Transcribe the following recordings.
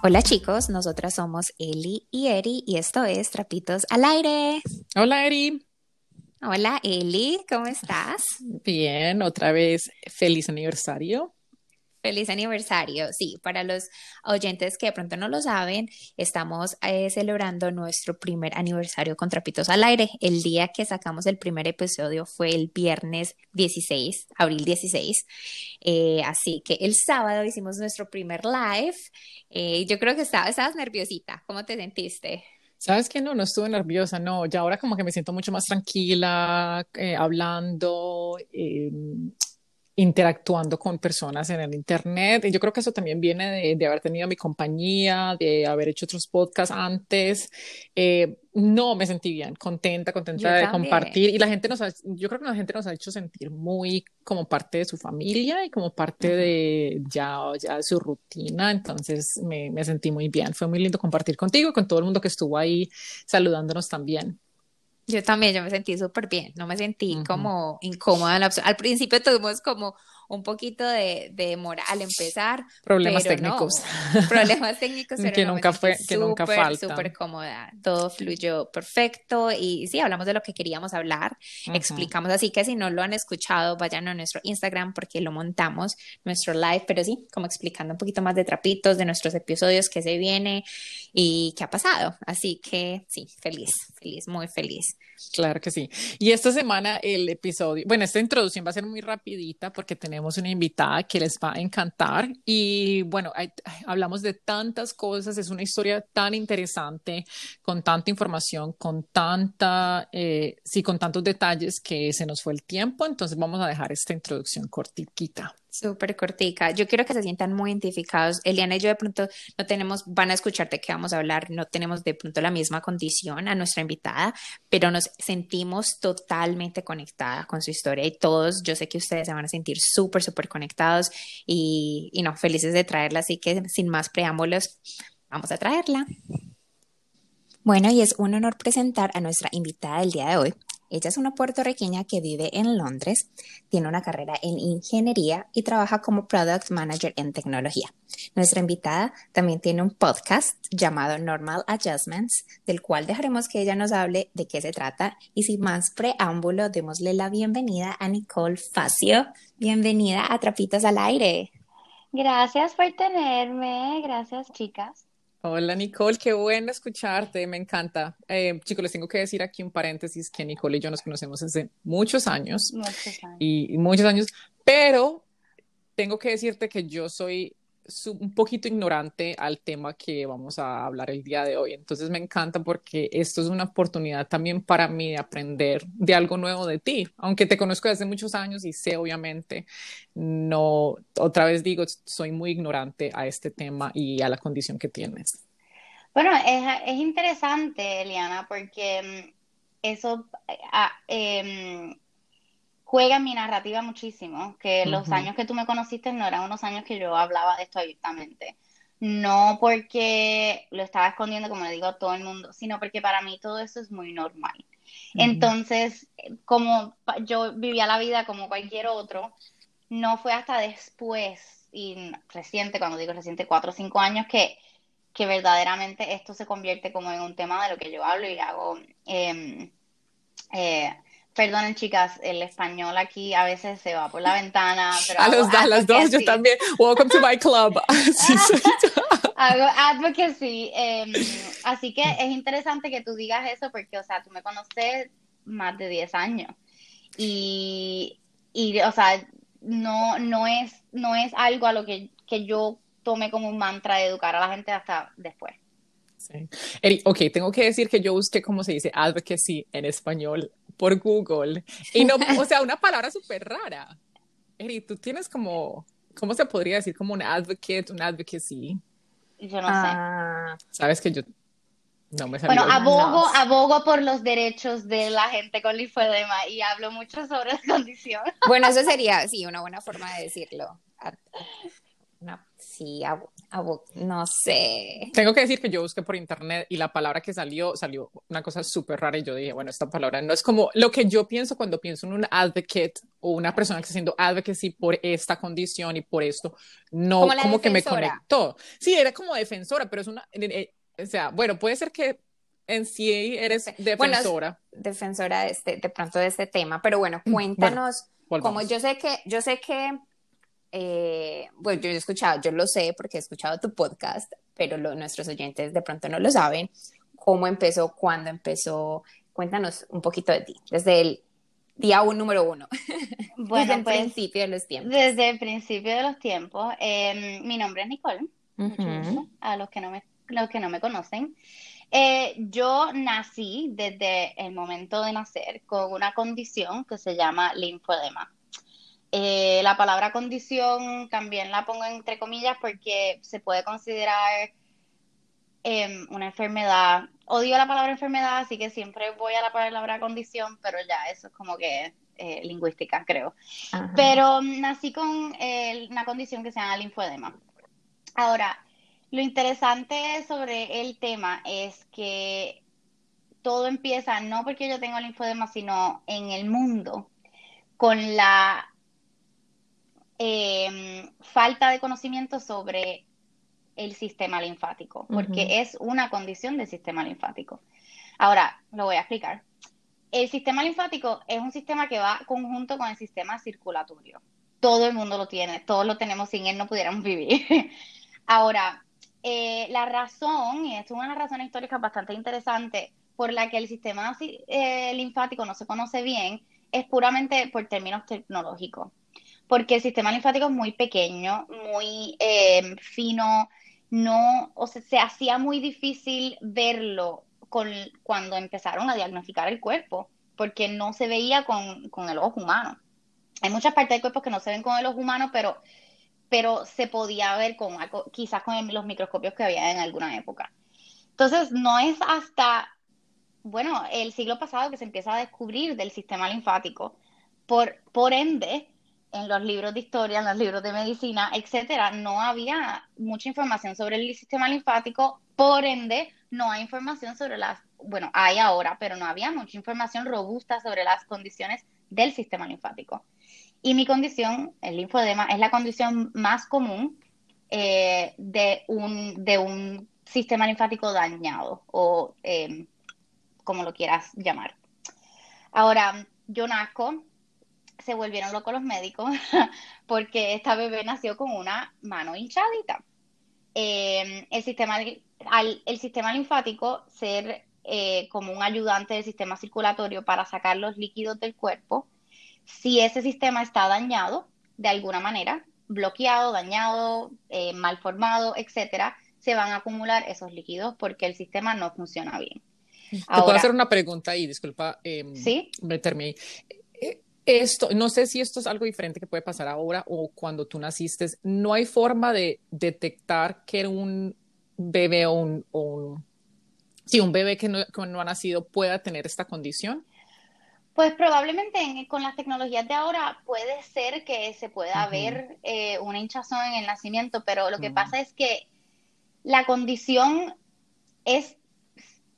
Hola chicos, nosotras somos Eli y Eri y esto es Trapitos al Aire. Hola Eri. Hola Eli, ¿cómo estás? Bien, otra vez feliz aniversario. Feliz aniversario. Sí, para los oyentes que de pronto no lo saben, estamos eh, celebrando nuestro primer aniversario con Trapitos al Aire. El día que sacamos el primer episodio fue el viernes 16, abril 16. Eh, así que el sábado hicimos nuestro primer live. Eh, yo creo que estaba, estabas nerviosita. ¿Cómo te sentiste? ¿Sabes qué? No, no estuve nerviosa, no, ya ahora como que me siento mucho más tranquila, hablando, em, interactuando con personas en el Internet. Y yo creo que eso también viene de, haber tenido mi compañía, de haber hecho otros podcasts antes. Eh, no, me sentí bien, contenta, contenta de compartir. Y la gente nos ha, yo creo que la gente nos ha hecho sentir muy como parte de su familia y como parte de ya, ya su rutina. Entonces me, me sentí muy bien. Fue muy lindo compartir contigo y con todo el mundo que estuvo ahí saludándonos también. Yo también, yo me sentí súper bien, no me sentí como incómoda. Al principio tuvimos como un poquito de, de moral al empezar. Problemas técnicos. problemas técnicos, pero que nunca fue, que nunca falta. Súper cómoda, todo fluyó perfecto y sí, hablamos de lo que queríamos hablar, explicamos, así que si no lo han escuchado, vayan a nuestro Instagram porque lo montamos, nuestro live, pero sí, como explicando un poquito más de trapitos, de nuestros episodios, qué se viene y qué ha pasado. Así que sí, feliz, feliz, muy feliz. Claro que sí. Y esta semana el episodio, bueno, esta introducción va a ser muy rapidita porque tenemos una invitada que les va a encantar y bueno, hablamos de tantas cosas, es una historia tan interesante, con tanta información, con tanta, eh, sí, con tantos detalles que se nos fue el tiempo, entonces vamos a dejar esta introducción cortita. Súper cortica. Yo quiero que se sientan muy identificados. Eliana y yo de pronto no tenemos, van a escucharte que vamos a hablar, no tenemos de pronto la misma condición a nuestra invitada, pero nos sentimos totalmente conectadas con su historia y todos, yo sé que ustedes se van a sentir súper, súper conectados y, y no, felices de traerla. Así que sin más preámbulos, vamos a traerla. Bueno, y es un honor presentar a nuestra invitada del día de hoy. Ella es una puertorriqueña que vive en Londres, tiene una carrera en ingeniería y trabaja como Product Manager en tecnología. Nuestra invitada también tiene un podcast llamado Normal Adjustments, del cual dejaremos que ella nos hable de qué se trata. Y sin más preámbulo, démosle la bienvenida a Nicole Facio. Bienvenida a Trapitos al Aire. Gracias por tenerme, gracias chicas. Hola Nicole, qué bueno escucharte, me encanta. Eh, chicos, les tengo que decir aquí un paréntesis que Nicole y yo nos conocemos hace muchos años, muchos años. y muchos años, pero tengo que decirte que yo soy un poquito ignorante al tema que vamos a hablar el día de hoy. Entonces me encanta porque esto es una oportunidad también para mí de aprender de algo nuevo de ti, aunque te conozco desde muchos años y sé obviamente, no, otra vez digo, soy muy ignorante a este tema y a la condición que tienes. Bueno, es, es interesante, Eliana, porque mm, eso... Ah, eh, juega en mi narrativa muchísimo, que los años que tú me conociste no eran unos años que yo hablaba de esto abiertamente. No porque lo estaba escondiendo, como le digo a todo el mundo, sino porque para mí todo eso es muy normal. Entonces, como yo vivía la vida como cualquier otro, no fue hasta después, y reciente, cuando digo reciente, cuatro o cinco años, que, que verdaderamente esto se convierte como en un tema de lo que yo hablo y hago. Em, eh, Perdonen, chicas, el español aquí a veces se va por la ventana. Pero a los, las dos, yo también. Welcome to my club. hago advocacy. Em, así que es interesante que tú digas eso porque, o sea, tú me conoces más de 10 años. Y, y o sea, no, no, es, no es algo a lo que, que yo tome como un mantra de educar a la gente hasta después. Sí. ok, tengo que decir que yo busqué cómo se dice advocacy en español por Google. Y no, o sea, una palabra súper rara. Eri, tú tienes como, ¿cómo se podría decir? Como un advocate, un advocacy. Yo no sé. Ah. Sabes que yo no me salió. Bueno, abogo, abogo por los derechos de la gente con linfedema y hablo mucho sobre la condición. Bueno, eso sería, sí, una buena forma de decirlo. sí, no sé. Tengo que decir que yo busqué por internet y la palabra que salió, salió una cosa súper rara y yo dije, bueno, esta palabra no es como lo que yo pienso cuando pienso en un advocate o una persona que está haciendo advocacy por esta condición y por esto, no como, que me conectó. Sí, era como defensora, pero es una, eh, eh, o sea, bueno, puede ser que en sí eres defensora. defensora de, este, de pronto de este tema, pero bueno, mm, cuéntanos, como yo sé que, yo sé que eh, bueno, yo he escuchado, yo lo sé porque he escuchado tu podcast, pero nuestros oyentes de pronto no lo saben. ¿Cómo empezó? ¿Cuándo empezó? Cuéntanos un poquito de ti, desde el día uno, número uno. Bueno, desde el pues, principio de los tiempos. Desde el principio de los tiempos. Em, mi nombre es Nicole, a los que no me, los que no me conocen. Eh, yo nací desde el momento de nacer con una condición que se llama linfodema. Eh, la palabra condición también la pongo entre comillas porque se puede considerar em, una enfermedad. Odio la palabra enfermedad, así que siempre voy a la palabra condición, pero ya, eso es como que eh, lingüística, creo. Pero nací con una condición que se llama linfodema. Ahora, lo interesante sobre el tema es que todo empieza no porque yo tengo linfodema, sino en el mundo, con la Em, falta de conocimiento sobre el sistema linfático, porque es una condición del sistema linfático. Ahora, lo voy a explicar. El sistema linfático es un sistema que va conjunto con el sistema circulatorio. Todo el mundo lo tiene, todos lo tenemos, sin él no pudiéramos vivir. Ahora, eh, la razón, y esto es una razón histórica bastante interesante, por la que el sistema eh, linfático no se conoce bien, es puramente por términos tecnológicos porque el sistema linfático es muy pequeño, muy eh, fino, no, o sea, se hacía muy difícil verlo cuando empezaron a diagnosticar el cuerpo, porque no se veía con, con el ojo humano. Hay muchas partes del cuerpo que no se ven con el ojo humano, pero, pero se podía ver con quizás con los microscopios que había en alguna época. Entonces, no es hasta, bueno, el siglo pasado que se empieza a descubrir del sistema linfático. Por, por ende, en los libros de historia, en los libros de medicina, etcétera, no había mucha información sobre el sistema linfático, por ende, no hay información sobre las, bueno, hay ahora, pero no había mucha información robusta sobre las condiciones del sistema linfático. Y mi condición, el linfodema, es la condición más común eh, de, un, de un sistema linfático dañado o em, como lo quieras llamar. Ahora, yo nazco se volvieron locos los médicos porque esta bebé nació con una mano hinchadita. Em, el, sistema, al, el sistema linfático ser eh, como un ayudante del sistema circulatorio para sacar los líquidos del cuerpo, si ese sistema está dañado de alguna manera, bloqueado, dañado, eh, mal formado, etcétera, se van a acumular esos líquidos porque el sistema no funciona bien. ¿Te puedo hacer una pregunta ahí? Disculpa em, ¿sí? meterme ahí. Esto, no sé si esto es algo diferente que puede pasar ahora o cuando tú naciste. No hay forma de detectar que un bebé o un, si un bebé que no, ha nacido pueda tener esta condición. Pues probablemente con las tecnologías de ahora puede ser que se pueda ver eh, una hinchazón en el nacimiento, pero lo que mm. pasa es que la condición es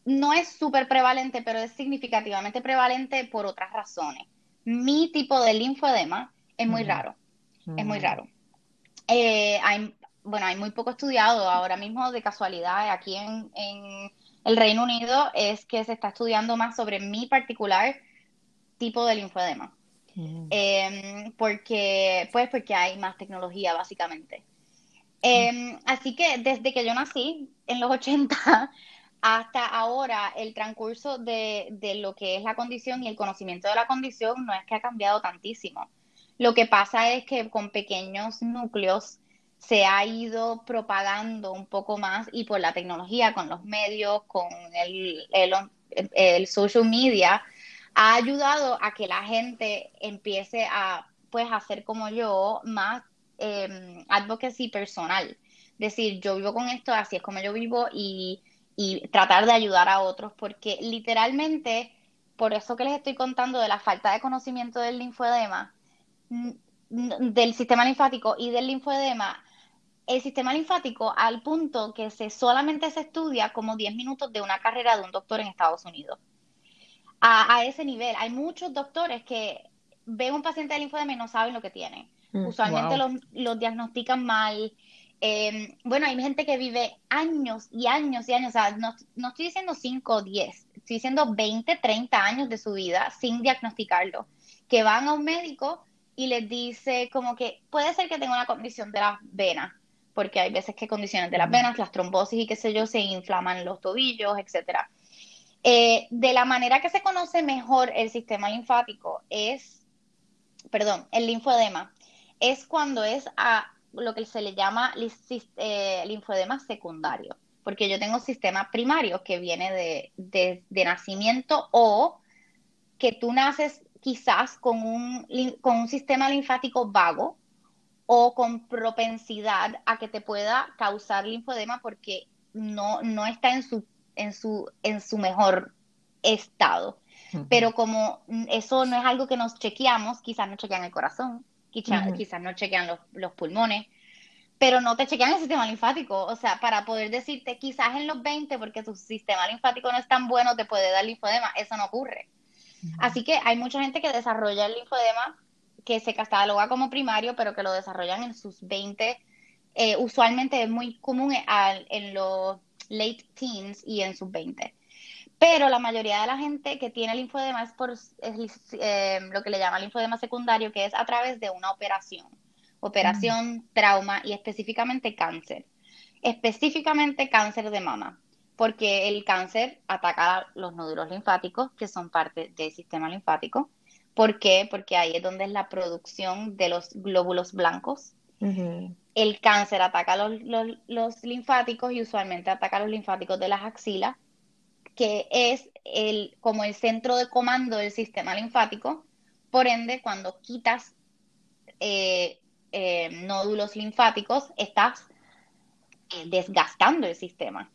no es súper prevalente, pero es significativamente prevalente por otras razones mi tipo de linfodema es muy raro, es muy raro. Eh, hay, bueno, hay muy poco estudiado ahora mismo de casualidad aquí en, el Reino Unido, es que se está estudiando más sobre mi particular tipo de linfodema. Em, porque, pues, porque hay más tecnología, básicamente. Em, así que desde que yo nací, en los 80, hasta ahora el transcurso de, lo que es la condición y el conocimiento de la condición no es que ha cambiado tantísimo. Lo que pasa es que con pequeños núcleos se ha ido propagando un poco más y por la tecnología, con los medios, con el, el, social media, ha ayudado a que la gente empiece a pues hacer como yo más eh, advocacy personal. Decir, yo vivo con esto, así es como yo vivo y y tratar de ayudar a otros, porque literalmente, por eso que les estoy contando de la falta de conocimiento del linfodema, del sistema linfático y del linfodema, el sistema linfático al punto que se solamente se estudia como 10 minutos de una carrera de un doctor en Estados Unidos. A, ese nivel, hay muchos doctores que ven un paciente de linfodema y no saben lo que tiene. Mm, Usualmente los, diagnostican mal. Em, bueno, hay gente que vive años y años y años, o sea, no, no estoy diciendo 5 o 10, estoy diciendo 20, 30 años de su vida sin diagnosticarlo, que van a un médico y les dice como que puede ser que tenga una condición de las venas, porque hay veces que condiciones de las venas, las trombosis y qué sé yo, se inflaman los tobillos, etcétera. Eh, de la manera que se conoce mejor el sistema linfático es, perdón, el linfodema, es cuando es a lo que se le llama eh, linfodema secundario, porque yo tengo sistema primario que viene de, de, nacimiento o que tú naces quizás con un, con un sistema linfático vago, o con propensidad a que te pueda causar linfodema porque no, no está en su, en, su, en su mejor estado. Pero como eso no es algo que nos chequeamos, quizás no chequean el corazón, quizás, quizás no chequean los, los, pulmones, pero no te chequean el sistema linfático. O sea, para poder decirte, quizás en los 20, porque tu sistema linfático no es tan bueno, te puede dar linfodema. Eso no ocurre. Así que hay mucha gente que desarrolla el linfodema que se cataloga como primario, pero que lo desarrollan en sus 20. Eh, usualmente es muy común en los late teens y en sus 20. Pero la mayoría de la gente que tiene linfodema es por eh, lo que le llama linfodema secundario, que es a través de una operación. Operación, trauma y específicamente cáncer. Específicamente cáncer de mama, porque el cáncer ataca los nódulos linfáticos, que son parte del sistema linfático ¿Por qué? Porque ahí es donde es la producción de los glóbulos blancos. El cáncer ataca los, los, linfáticos y usualmente ataca los linfáticos de las axilas, que es el, como el centro de comando del sistema linfático. Por ende, cuando quitas eh, eh, nódulos linfáticos, estás eh, desgastando el sistema.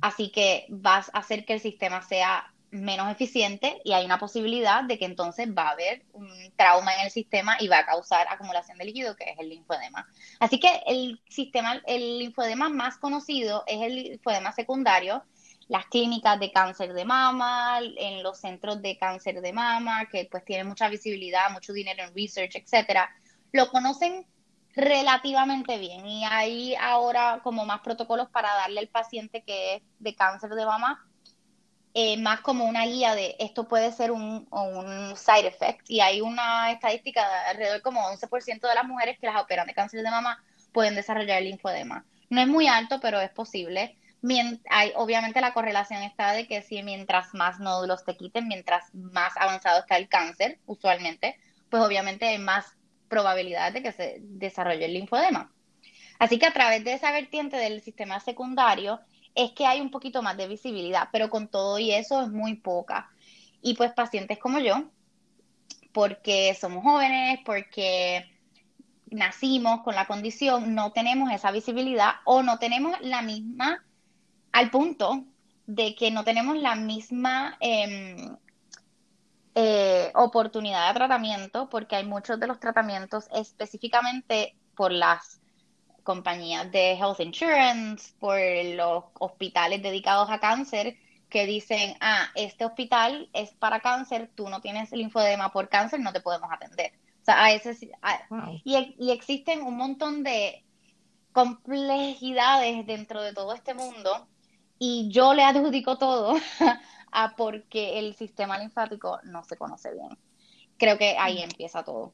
Así que vas a hacer que el sistema sea menos eficiente y hay una posibilidad de que entonces va a haber un trauma en el sistema y va a causar acumulación de líquido, que es el linfodema. Así que el sistema, el linfodema más conocido es el linfodema secundario, las clínicas de cáncer de mama, en los centros de cáncer de mama, que pues tienen mucha visibilidad, mucho dinero en research, etcétera, lo conocen relativamente bien y hay ahora como más protocolos para darle al paciente que es de cáncer de mama eh, más como una guía de esto puede ser un, un side effect. Y hay una estadística de alrededor como 11% de las mujeres que las operan de cáncer de mama pueden desarrollar linfodema. No es muy alto, pero es posible. Hay, obviamente la correlación está de que si mientras más nódulos te quiten, mientras más avanzado está el cáncer, usualmente, pues obviamente hay más probabilidad de que se desarrolle el linfodema. Así que a través de esa vertiente del sistema secundario, es que hay un poquito más de visibilidad, pero con todo y eso es muy poca. Y pues pacientes como yo, porque somos jóvenes, porque nacimos con la condición, no tenemos esa visibilidad o no tenemos la misma, al punto de que no tenemos la misma em, eh, oportunidad de tratamiento, porque hay muchos de los tratamientos específicamente por las compañías de health insurance, por los hospitales dedicados a cáncer que dicen, ah, este hospital es para cáncer, tú no tienes linfodema por cáncer, no te podemos atender. O sea, a ese, y, y existen un montón de complejidades dentro de todo este mundo y yo le adjudico todo a porque el sistema linfático no se conoce bien. Creo que ahí mm. empieza todo.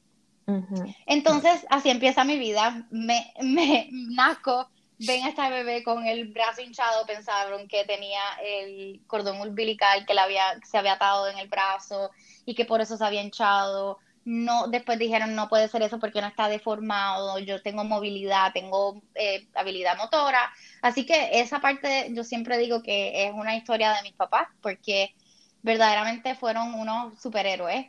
Entonces, así empieza mi vida. Me, me nazco, ven a esta bebé con el brazo hinchado, pensaron que tenía el cordón umbilical que le había, se había atado en el brazo y que por eso se había hinchado. No, después dijeron no puede ser eso porque no está deformado, yo tengo movilidad, tengo eh, habilidad motora. Así que esa parte yo siempre digo que es una historia de mis papás porque verdaderamente fueron unos superhéroes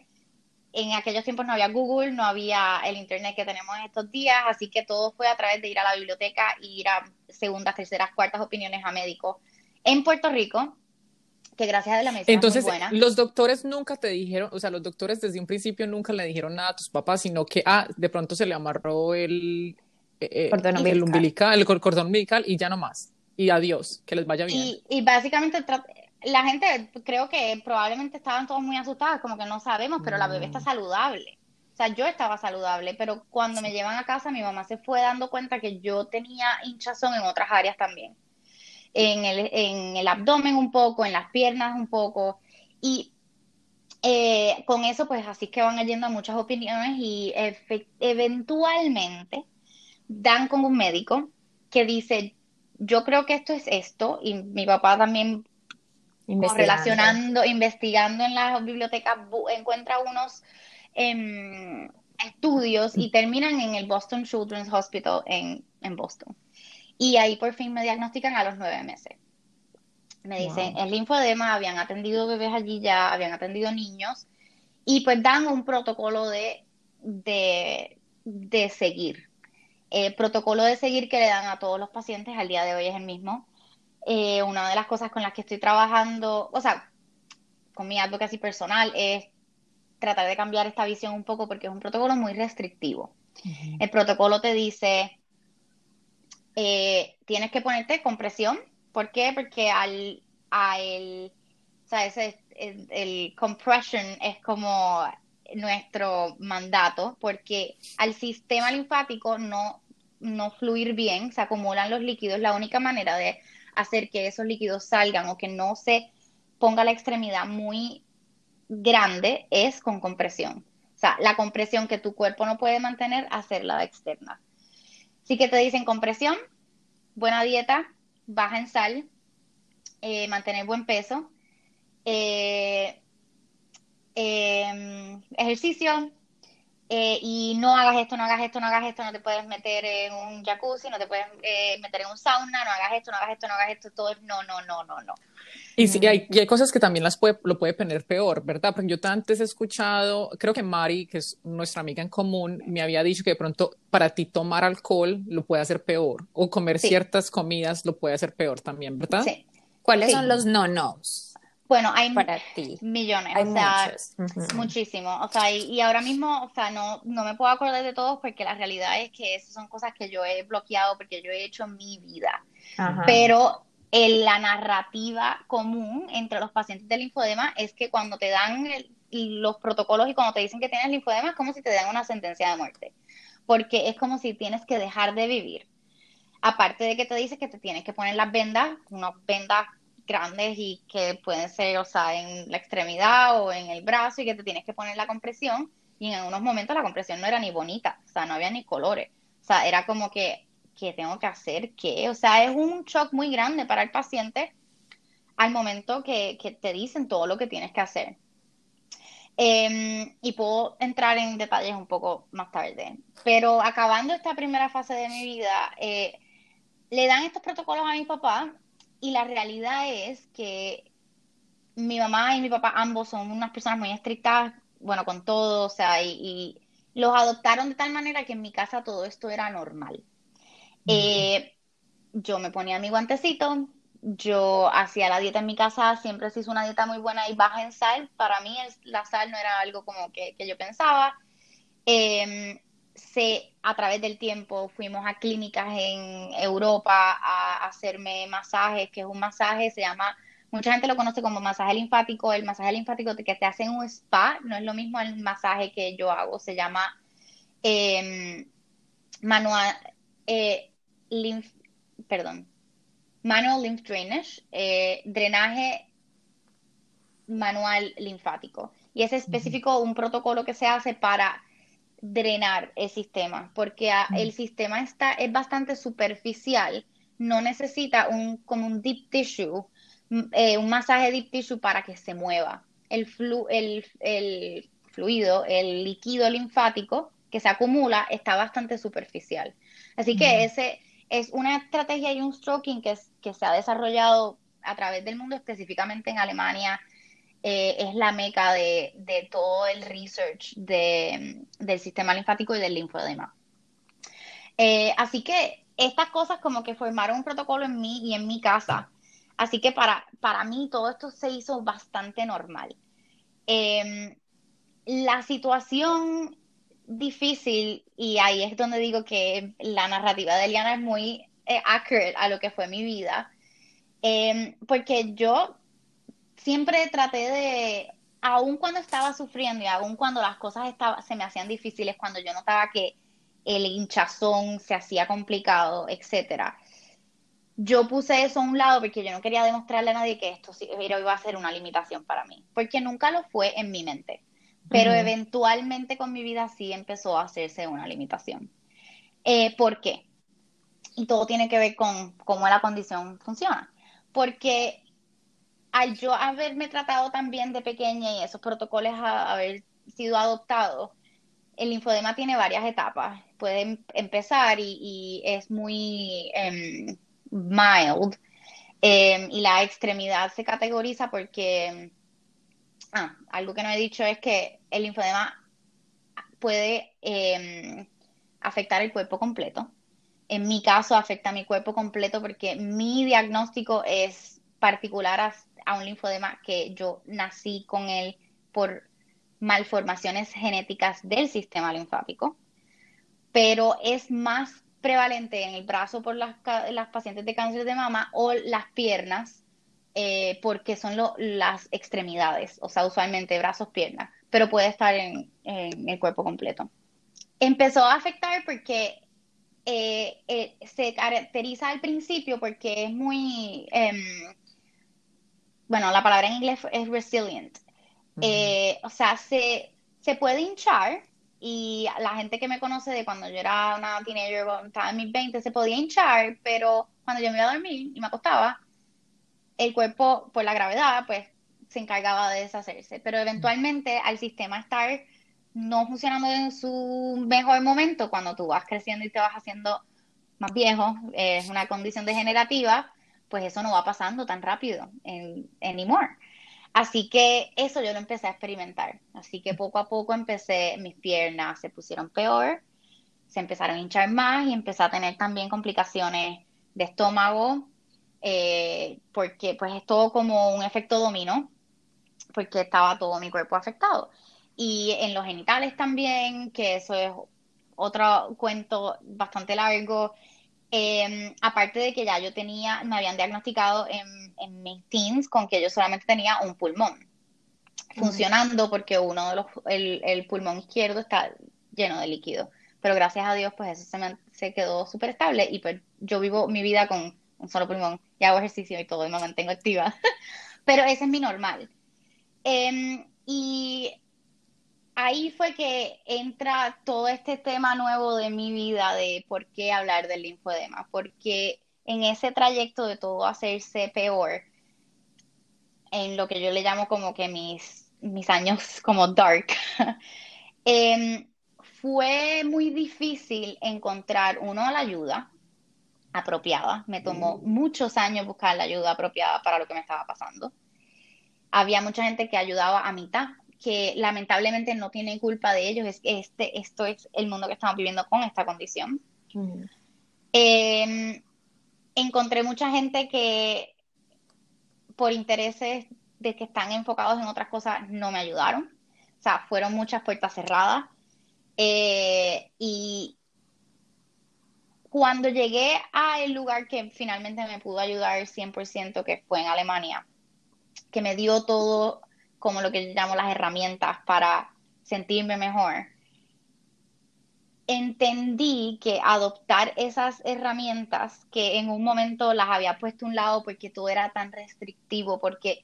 en aquellos tiempos no había Google, no había el Internet que tenemos en estos días, así que todo fue a través de ir a la biblioteca y ir a segundas, terceras, cuartas opiniones a médicos en Puerto Rico, que gracias a la mesa Entonces, muy buena. los doctores nunca te dijeron, o sea, los doctores desde un principio nunca le dijeron nada a tus papás, sino que, ah, de pronto se le amarró el, eh, el umbilical, el cordón umbilical y ya no más. Y adiós, que les vaya bien. Y, y básicamente la gente creo que probablemente estaban todos muy asustados, como que no sabemos, pero la bebé está mm. saludable. O sea, yo estaba saludable, pero cuando me llevan a casa, mi mamá se fue dando cuenta que yo tenía hinchazón en otras áreas también. En el, en el abdomen un poco, en las piernas un poco. Y eh, con eso, pues así que van yendo a muchas opiniones y eventualmente dan con un médico que dice, yo creo que esto es esto, y mi papá también relacionando, investigando en las bibliotecas, encuentra unos em, estudios y terminan en el Boston Children's Hospital en, Boston. Y ahí por fin me diagnostican a los nueve meses. Me dicen, el linfodema, habían atendido bebés allí ya, habían atendido niños, y pues dan un protocolo de, de, de seguir. El protocolo de seguir que le dan a todos los pacientes al día de hoy es el mismo. Eh, una de las cosas con las que estoy trabajando, o sea, con mi advocacy personal, es tratar de cambiar esta visión un poco porque es un protocolo muy restrictivo. El protocolo te dice, eh, tienes que ponerte compresión. ¿Por qué? Porque al, el, o sea, ese, el, el compression es como nuestro mandato, porque al sistema linfático no, no fluir bien, se acumulan los líquidos. La única manera de hacer que esos líquidos salgan o que no se ponga la extremidad muy grande es con compresión. O sea, la compresión que tu cuerpo no puede mantener, hacerla externa. Así que te dicen compresión, buena dieta, baja en sal, eh, mantener buen peso, eh, em, ejercicio, eh, y no hagas esto, no hagas esto, no hagas esto, no te puedes meter en un jacuzzi, no te puedes eh, meter en un sauna, no hagas esto, no hagas esto, no hagas esto, todo es no, no, no, no, no. Y, sí, hay, y hay cosas que también las puede, lo puede poner peor, ¿verdad? Porque yo antes he escuchado, creo que Mari, que es nuestra amiga en común, me había dicho que de pronto para ti tomar alcohol lo puede hacer peor, o comer ciertas comidas lo puede hacer peor también, ¿verdad? Sí. ¿Cuáles son los no-nos? Bueno, hay millones, o sea, muchísimos. O sea, y, ahora mismo, o sea, no, no me puedo acordar de todos porque la realidad es que esas son cosas que yo he bloqueado porque yo he hecho en mi vida. Pero en la narrativa común entre los pacientes de linfodema es que cuando te dan los protocolos y cuando te dicen que tienes linfodema es como si te dan una sentencia de muerte. Porque es como si tienes que dejar de vivir. Aparte de que te dice que te tienes que poner las vendas, unas vendas grandes y que pueden ser, o sea, en la extremidad o en el brazo y que te tienes que poner la compresión y en algunos momentos la compresión no era ni bonita, o sea, no había ni colores, o sea, era como que, ¿qué tengo que hacer? ¿Qué? O sea, es un shock muy grande para el paciente al momento que, te dicen todo lo que tienes que hacer. Em, y puedo entrar en detalles un poco más tarde. Pero acabando esta primera fase de mi vida, eh, le dan estos protocolos a mi papá y la realidad es que mi mamá y mi papá ambos son unas personas muy estrictas, bueno, con todo, o sea, y, los adoptaron de tal manera que en mi casa todo esto era normal. Eh, yo me ponía mi guantecito, yo hacía la dieta en mi casa, siempre se hizo una dieta muy buena y baja en sal. Para mí la sal no era algo como que, yo pensaba. Em, se, a través del tiempo fuimos a clínicas en Europa a hacerme masajes, que es un masaje, se llama, mucha gente lo conoce como masaje linfático, el masaje linfático que te hacen un spa, no es lo mismo el masaje que yo hago, se llama em, manual, eh, perdón, manual lymph drainage, eh, drenaje manual linfático. Y es específico un protocolo que se hace para drenar el sistema, porque mm. el sistema está, es bastante superficial, no necesita un, como un deep tissue, mm, eh, un masaje deep tissue para que se mueva. El, flu, el, el fluido, el líquido linfático que se acumula está bastante superficial. Así que mm. ese es una estrategia y un stroking que, que se ha desarrollado a través del mundo, específicamente en Alemania, eh, es la meca de, todo el research del sistema linfático y del linfodema. Eh, así que estas cosas como que formaron un protocolo en mí y en mi casa. Así que para, para mí todo esto se hizo bastante normal. Em, la situación difícil y ahí es donde digo que la narrativa de Eliana es muy eh, accurate a lo que fue mi vida. Em, porque yo siempre traté de, aun cuando estaba sufriendo y aun cuando las cosas estaba, se me hacían difíciles, cuando yo notaba que el hinchazón se hacía complicado, etcétera, yo puse eso a un lado porque yo no quería demostrarle a nadie que esto iba a ser una limitación para mí, porque nunca lo fue en mi mente, pero eventualmente con mi vida sí empezó a hacerse una limitación. Eh, ¿Por qué? Y todo tiene que ver con cómo la condición funciona, porque al yo haberme tratado tan bien de pequeña y esos protocolos haber sido adoptados, el linfodema tiene varias etapas. Puede em-, empezar y, es muy... Em, mild. Em, y la extremidad se categoriza porque, ah, algo que no he dicho es que el linfodema puede afectar el cuerpo completo. En mi caso afecta mi cuerpo completo porque mi diagnóstico es particular a, un linfodema que yo nací con él por malformaciones genéticas del sistema linfático, pero es más prevalente en el brazo por las, las pacientes de cáncer de mama o las piernas eh, porque son las extremidades, o sea, usualmente brazos, piernas, pero puede estar en, el cuerpo completo. Empezó a afectar porque eh, eh, se caracteriza al principio porque es muy, em, bueno, la palabra en inglés es resilient, o sea, se, se puede hinchar, y la gente que me conoce de cuando yo era una teenager, cuando estaba en mis 20, se podía hinchar, pero cuando yo me iba a dormir y me acostaba, el cuerpo, por la gravedad, pues se encargaba de deshacerse. Pero eventualmente, al sistema estar no funcionando en su mejor momento, cuando tú vas creciendo y te vas haciendo más viejo, es una condición degenerativa, pues eso no va pasando tan rápido en, anymore. Así que eso yo lo empecé a experimentar. Así que poco a poco empecé, mis piernas se pusieron peor, se empezaron a hinchar más y empecé a tener también complicaciones de estómago, eh, porque pues es todo como un efecto dominó, porque estaba todo mi cuerpo afectado. Y en los genitales también, que eso es otro cuento bastante largo. Em, aparte de que ya yo tenía, me habían diagnosticado en, en mis teens con que yo solamente tenía un pulmón funcionando porque uno de los, el, el, pulmón izquierdo está lleno de líquido. Pero gracias a Dios, pues eso se, me, se quedó súper estable y pues yo vivo mi vida con un solo pulmón y hago ejercicio y todo y me mantengo activa. Pero ese es mi normal. Em, y ahí fue que entra todo este tema nuevo de mi vida de por qué hablar del linfodema, porque en ese trayecto de todo hacerse peor, en lo que yo le llamo como que mis, mis años como dark, em, fue muy difícil encontrar, uno, la ayuda apropiada. Me tomó mm. muchos años buscar la ayuda apropiada para lo que me estaba pasando. Había mucha gente que ayudaba a mitad, que lamentablemente no tienen culpa de ellos, es este, esto es el mundo que estamos viviendo con esta condición. Em, encontré mucha gente que por intereses de que están enfocados en otras cosas no me ayudaron. O sea, fueron muchas puertas cerradas. Eh, y cuando llegué al lugar que finalmente me pudo ayudar 100%, que fue en Alemania, que me dio todo como lo que yo llamo las herramientas para sentirme mejor, entendí que adoptar esas herramientas que en un momento las había puesto a un lado porque todo era tan restrictivo, porque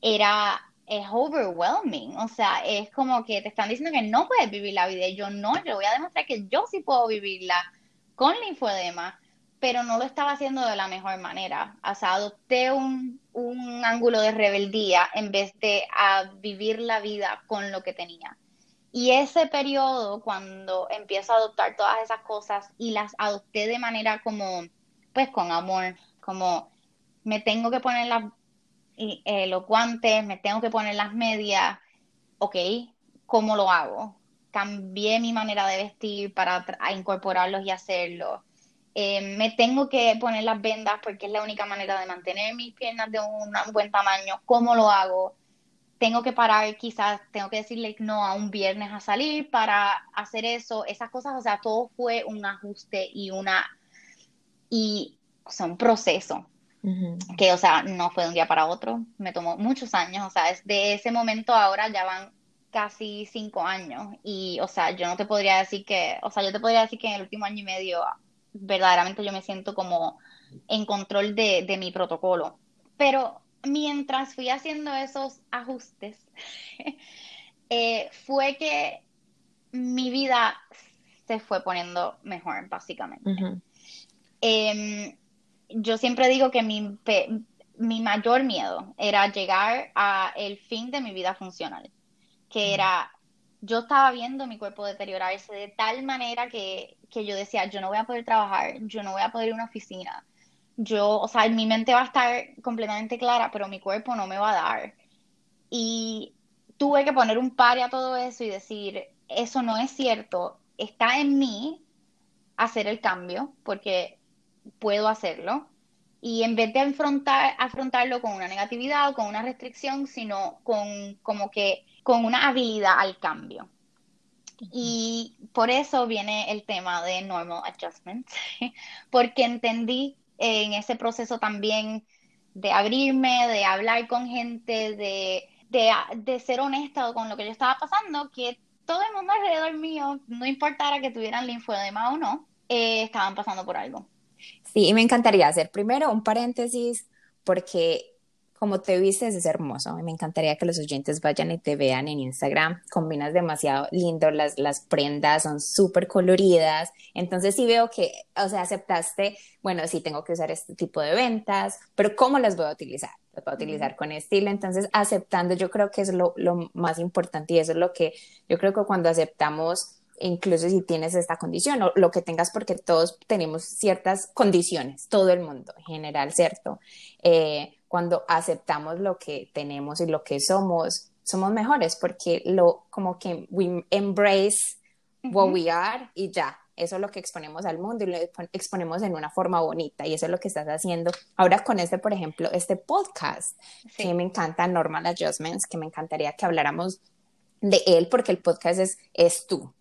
era es overwhelming, o sea, es como que te están diciendo que no puedes vivir la vida y yo no, yo voy a demostrar que yo sí puedo vivirla con linfodema pero no lo estaba haciendo de la mejor manera. O sea, adopté un, ángulo de rebeldía en vez de a vivir la vida con lo que tenía. Y ese periodo, cuando empiezo a adoptar todas esas cosas y las adopté de manera como, pues con amor, como me tengo que poner las, eh, los guantes, me tengo que poner las medias, ok, ¿cómo lo hago? Cambié mi manera de vestir para incorporarlos y hacerlo eh, me tengo que poner las vendas porque es la única manera de mantener mis piernas de un buen tamaño. ¿Cómo lo hago? tengo que parar, quizás tengo que decirle no a un viernes a salir para hacer eso, esas cosas, o sea, todo fue un ajuste y una, y, o sea, un proceso. Que, o sea, no fue de un día para otro, me tomó muchos años, o sea, de ese momento ahora ya van casi cinco años y, o sea, yo no te podría decir que, o sea, yo te podría decir que en el último año y medio verdaderamente yo me siento como en control de, de mi protocolo. Pero mientras fui haciendo esos ajustes, eh, fue que mi vida se fue poniendo mejor, básicamente. Em, yo siempre digo que mi, mi mayor miedo era llegar a el fin de mi vida funcional, que era, yo estaba viendo mi cuerpo deteriorarse de tal manera que, que yo decía, yo no voy a poder trabajar, yo no voy a poder ir a una oficina, yo, o sea, mi mente va a estar completamente clara, pero mi cuerpo no me va a dar. Y tuve que poner un par a todo eso y decir, eso no es cierto, está en mí hacer el cambio, porque puedo hacerlo. Y en vez de afrontar, afrontarlo con una negatividad o con una restricción, sino con como que con una habilidad al cambio. Y por eso viene el tema de normal adjustments, porque entendí en ese proceso también de abrirme, de hablar con gente, de, de, ser honesta con lo que yo estaba pasando, que todo el mundo alrededor mío, no importara que tuvieran linfodema o no, eh, estaban pasando por algo. Sí, y me encantaría hacer primero un paréntesis porque como te vistes es hermoso. Me encantaría que los oyentes vayan y te vean en Instagram. Combinas demasiado lindo, las, las prendas son súper coloridas. Entonces sí veo que, o sea, aceptaste, bueno, sí tengo que usar este tipo de ventas, pero ¿cómo las voy a utilizar? Las voy a utilizar con estilo. Entonces aceptando yo creo que es lo, lo más importante y eso es lo que yo creo que cuando aceptamos incluso si tienes esta condición o lo que tengas, porque todos tenemos ciertas condiciones, todo el mundo en general, ¿cierto? Eh, cuando aceptamos lo que tenemos y lo que somos, somos mejores porque lo como que we embrace what we are y ya, eso es lo que exponemos al mundo y lo exponemos en una forma bonita y eso es lo que estás haciendo. Ahora con este, por ejemplo, este podcast que me encanta, Normal Adjustments, que me encantaría que habláramos de él porque el podcast es, es tú,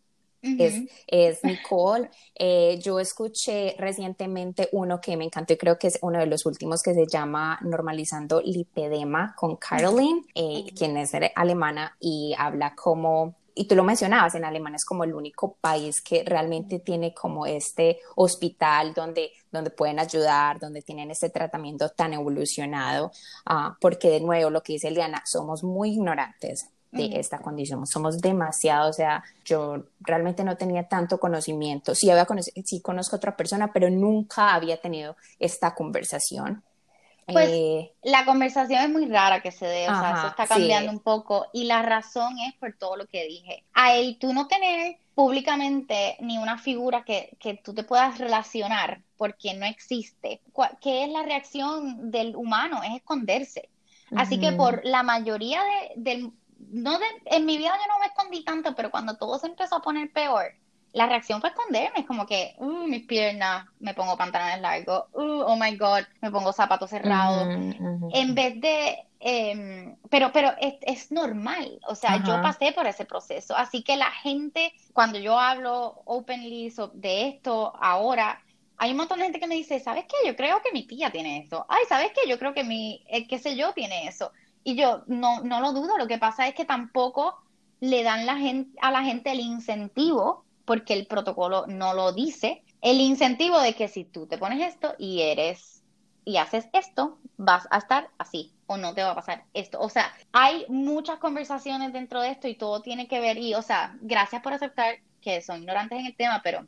es, es, Nicole. Eh, yo escuché recientemente uno que me encantó y creo que es uno de los últimos que se llama Normalizando Lipedema con Caroline, eh, quien es alemana y habla como y tú lo mencionabas, en Alemania es como el único país que realmente tiene como este hospital donde, donde pueden ayudar, donde tienen este tratamiento tan evolucionado, uh, porque de nuevo lo que dice Eliana, somos muy ignorantes de esta condición. Somos demasiado, o sea, yo realmente no tenía tanto conocimiento. Sí, había sí conozco a otra persona, pero nunca había tenido esta conversación. Pues eh, la conversación es muy rara que se dé, o sea, eso está cambiando un poco y la razón es por todo lo que dije. Ahí tú no tener públicamente ni una figura que, que tú te puedas relacionar porque no existe. ¿Qué es la reacción del humano? Es esconderse. Así que por la mayoría de, del no en mi vida yo no me escondí tanto, pero cuando todo se empezó a poner peor, la reacción fue esconderme, es como que, uh, mis piernas, me pongo pantalones largos, uh, oh my god, me pongo zapatos cerrados, en vez de, em, pero, pero es, es, normal, o sea, yo pasé por ese proceso, así que la gente, cuando yo hablo openly de esto ahora, hay un montón de gente que me dice, ¿sabes qué? Yo creo que mi tía tiene eso. Ay, ¿sabes qué? Yo creo que mi, eh, qué sé yo, tiene eso. Y yo no, no lo dudo, lo que pasa es que tampoco le dan a la gente el incentivo, porque el protocolo no lo dice, el incentivo de que si tú te pones esto y eres y haces esto, vas a estar así o no te va a pasar esto. O sea, hay muchas conversaciones dentro de esto y todo tiene que ver y, o sea, gracias por aceptar que son ignorantes en el tema, pero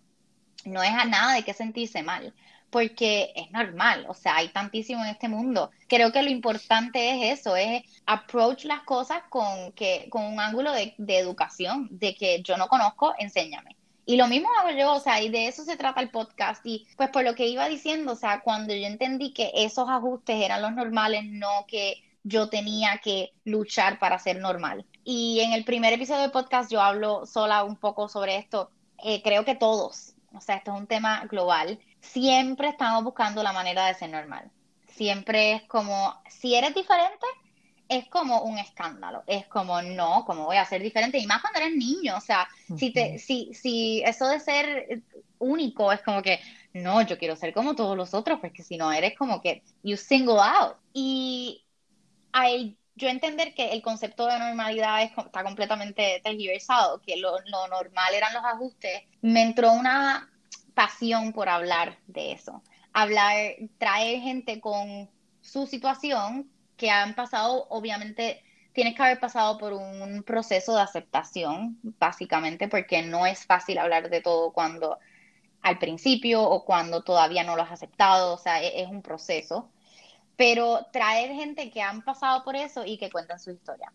no es a nada de que sentirse mal porque es normal, o sea, hay tantísimo en este mundo. Creo que lo importante es eso, es approach las cosas con, que, con un ángulo de, de educación, de que yo no conozco, enséñame. Y lo mismo hago yo, o sea, y de eso se trata el podcast. Y pues por lo que iba diciendo, o sea, cuando yo entendí que esos ajustes eran los normales, no que yo tenía que luchar para ser normal. Y en el primer episodio del podcast yo hablo sola un poco sobre esto. Eh, creo que todos, o sea, esto es un tema global siempre estamos buscando la manera de ser normal. Siempre es como, si eres diferente, es como un escándalo. Es como, no, ¿cómo voy a ser diferente? Y más cuando eres niño, o sea, si, te, si, si eso de ser único es como que, no, yo quiero ser como todos los otros, porque si no eres como que, you single out. Y hay, yo entender que el concepto de normalidad está completamente tergiversado, que lo, lo normal eran los ajustes, me entró una pasión por hablar de eso. Hablar, traer gente con su situación que han pasado, obviamente, tienes que haber pasado por un proceso de aceptación, básicamente, porque no es fácil hablar de todo cuando al principio o cuando todavía no lo has aceptado, o sea, e-, es, un proceso. Pero traer gente que han pasado por eso y que cuentan su historia.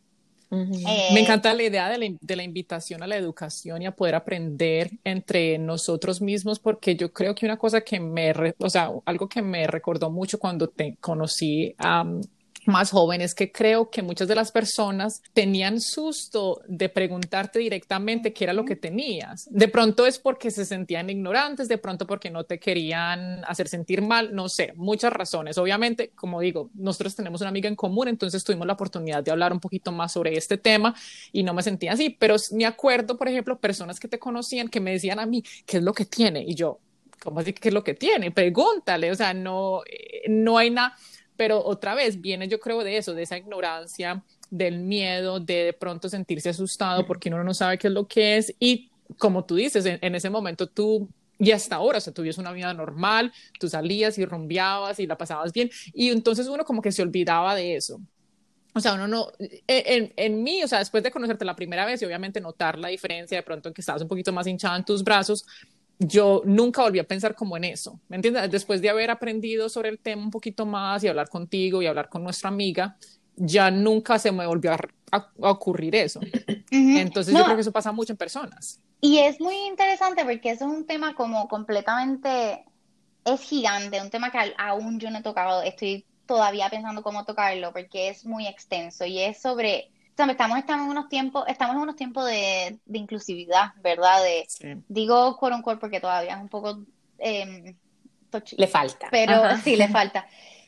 Eh, Me encanta la idea de la, de la, invitación a la educación y a poder aprender entre nosotros mismos, porque yo creo que una cosa que me, o sea, algo que me recordó mucho cuando te conocí a más jóvenes que creo que muchas de las personas tenían susto de preguntarte directamente qué era lo que tenías. De pronto es porque se sentían ignorantes, de pronto porque no te querían hacer sentir mal, no sé, muchas razones. Obviamente, como digo, nosotros tenemos una amiga en común, entonces tuvimos la oportunidad de hablar un poquito más sobre este tema y no me sentía así, pero me acuerdo, por ejemplo, personas que te conocían que me decían a mí, ¿qué es lo que tiene? Y yo, ¿cómo así qué es lo que tiene? Pregúntale, o sea, no, eh, no hay nada pero otra vez viene yo creo de eso, de esa ignorancia, del miedo, de de pronto sentirse asustado porque uno no sabe qué es lo que es y como tú dices, en, ese momento tú y hasta ahora, o sea, tuvieras una vida normal, tú salías y rumbeabas y la pasabas bien, y entonces uno como que se olvidaba de eso. O sea, uno no, e, en, en, mí, o sea, después de conocerte la primera vez y obviamente notar la diferencia de pronto en que estabas un poquito más hinchada en tus brazos, yo nunca volví a pensar como en eso, ¿me entiendes? Después de haber aprendido sobre el tema un poquito más y hablar contigo y hablar con nuestra amiga, ya nunca se me volvió a, ocurrir eso. Entonces yo creo que eso pasa mucho en personas. Y es muy interesante porque eso es un tema como completamente, es gigante, un tema que aún yo no he tocado, estoy todavía pensando cómo tocarlo porque es muy extenso y es sobre estamos, estamos en unos tiempos, estamos en unos tiempos de, inclusividad, ¿verdad? De, Digo quote unquote porque todavía es un poco eh, le falta. Pero sí, le falta.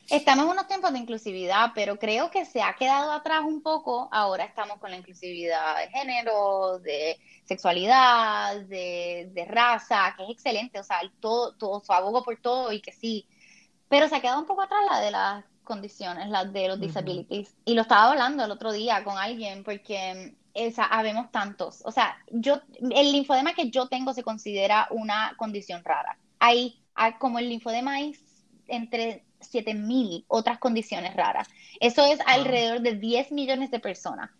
Estamos en unos tiempos de inclusividad, pero creo que se ha quedado atrás un poco. Ahora estamos con la inclusividad de género, de sexualidad, de, de raza, que es excelente. O sea, todo, todo, su abogo por todo y que sí. Pero se ha quedado un poco atrás la de las condiciones, las de los disabilities. Y lo estaba hablando el otro día con alguien porque esa, habemos tantos. O sea, yo, el linfodema que yo tengo se considera una condición rara. Hay, como el linfodema hay entre 7000 otras condiciones raras. Eso es alrededor de 10 millones de personas.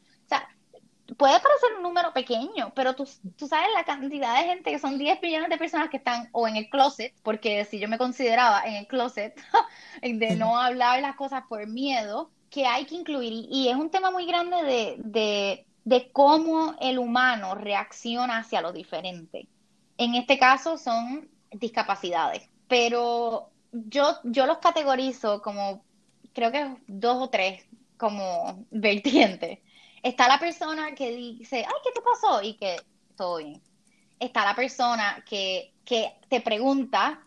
Puede parecer un número pequeño, pero tú, tú, sabes la cantidad de gente que son 10 millones de personas que están o en el closet, porque si yo me consideraba en el closet de no hablar las cosas por miedo, que hay que incluir. Y, es un tema muy grande de, de, de cómo el humano reacciona hacia lo diferente. En este caso son discapacidades, pero yo, yo los categorizo como, creo que dos o tres como vertientes está la persona que dice, ay, ¿qué te pasó? Y que todo bien. Está la persona que, que te pregunta,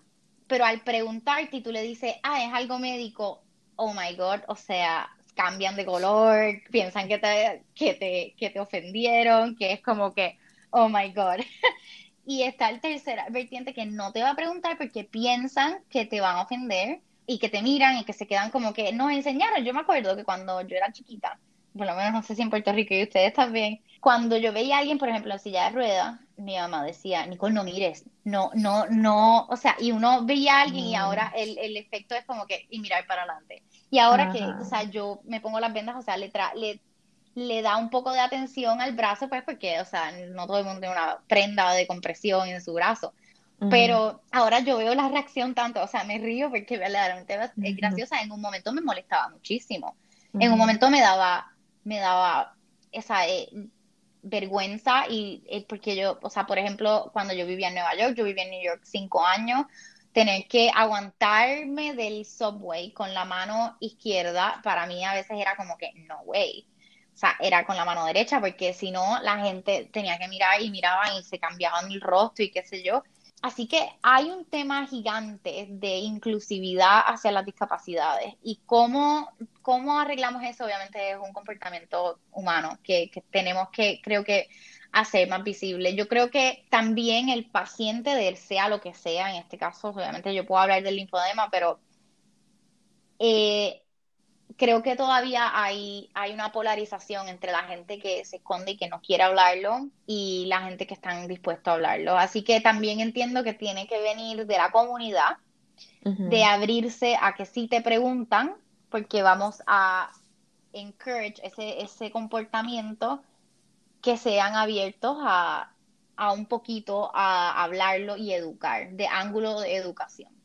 pero al preguntarte tú le dices, ah, es algo médico, oh my God, o sea, cambian de color, piensan que te, que te, que te ofendieron, que es como que, oh my God. y está el tercer vertiente que no te va a preguntar porque piensan que te van a ofender y que te miran y que se quedan como que nos enseñaron. Yo me acuerdo que cuando yo era chiquita, por lo menos no sé si en Puerto Rico y ustedes también, cuando yo veía a alguien, por ejemplo, en silla de ruedas, mi mamá decía, Nicole, no mires, no, no, no, o sea, y uno veía a alguien y ahora el, el, efecto es como que, y mirar para adelante. Y ahora que, o sea, yo me pongo las vendas, o sea, le, le, le da un poco de atención al brazo, pues porque, o sea, no todo el mundo tiene una prenda de compresión en su brazo. Pero ahora yo veo la reacción tanto, o sea, me río porque verdaderamente es graciosa. En un momento me molestaba muchísimo. En un momento me daba me daba esa eh, vergüenza y eh, porque yo, o sea, por ejemplo, cuando yo vivía en Nueva York, yo vivía en New York cinco años, tener que aguantarme del subway con la mano izquierda, para mí a veces era como que no way. O sea, era con la mano derecha, porque si no, la gente tenía que mirar y miraban y se cambiaban el rostro y qué sé yo. Así que hay un tema gigante de inclusividad hacia las discapacidades y cómo, cómo arreglamos eso, obviamente es un comportamiento humano que, tenemos que, creo que, hacer más visible. Yo creo que también el paciente de él, sea lo que sea, en este caso, obviamente yo puedo hablar del linfodema, pero eh, creo que todavía hay, hay una polarización entre la gente que se esconde y que no quiere hablarlo y la gente que están dispuestos a hablarlo. Así que también entiendo que tiene que venir de la comunidad, de abrirse a que si te preguntan, porque vamos a encourage ese, ese comportamiento, que sean abiertos a, a un poquito a hablarlo y educar, de ángulo de educación.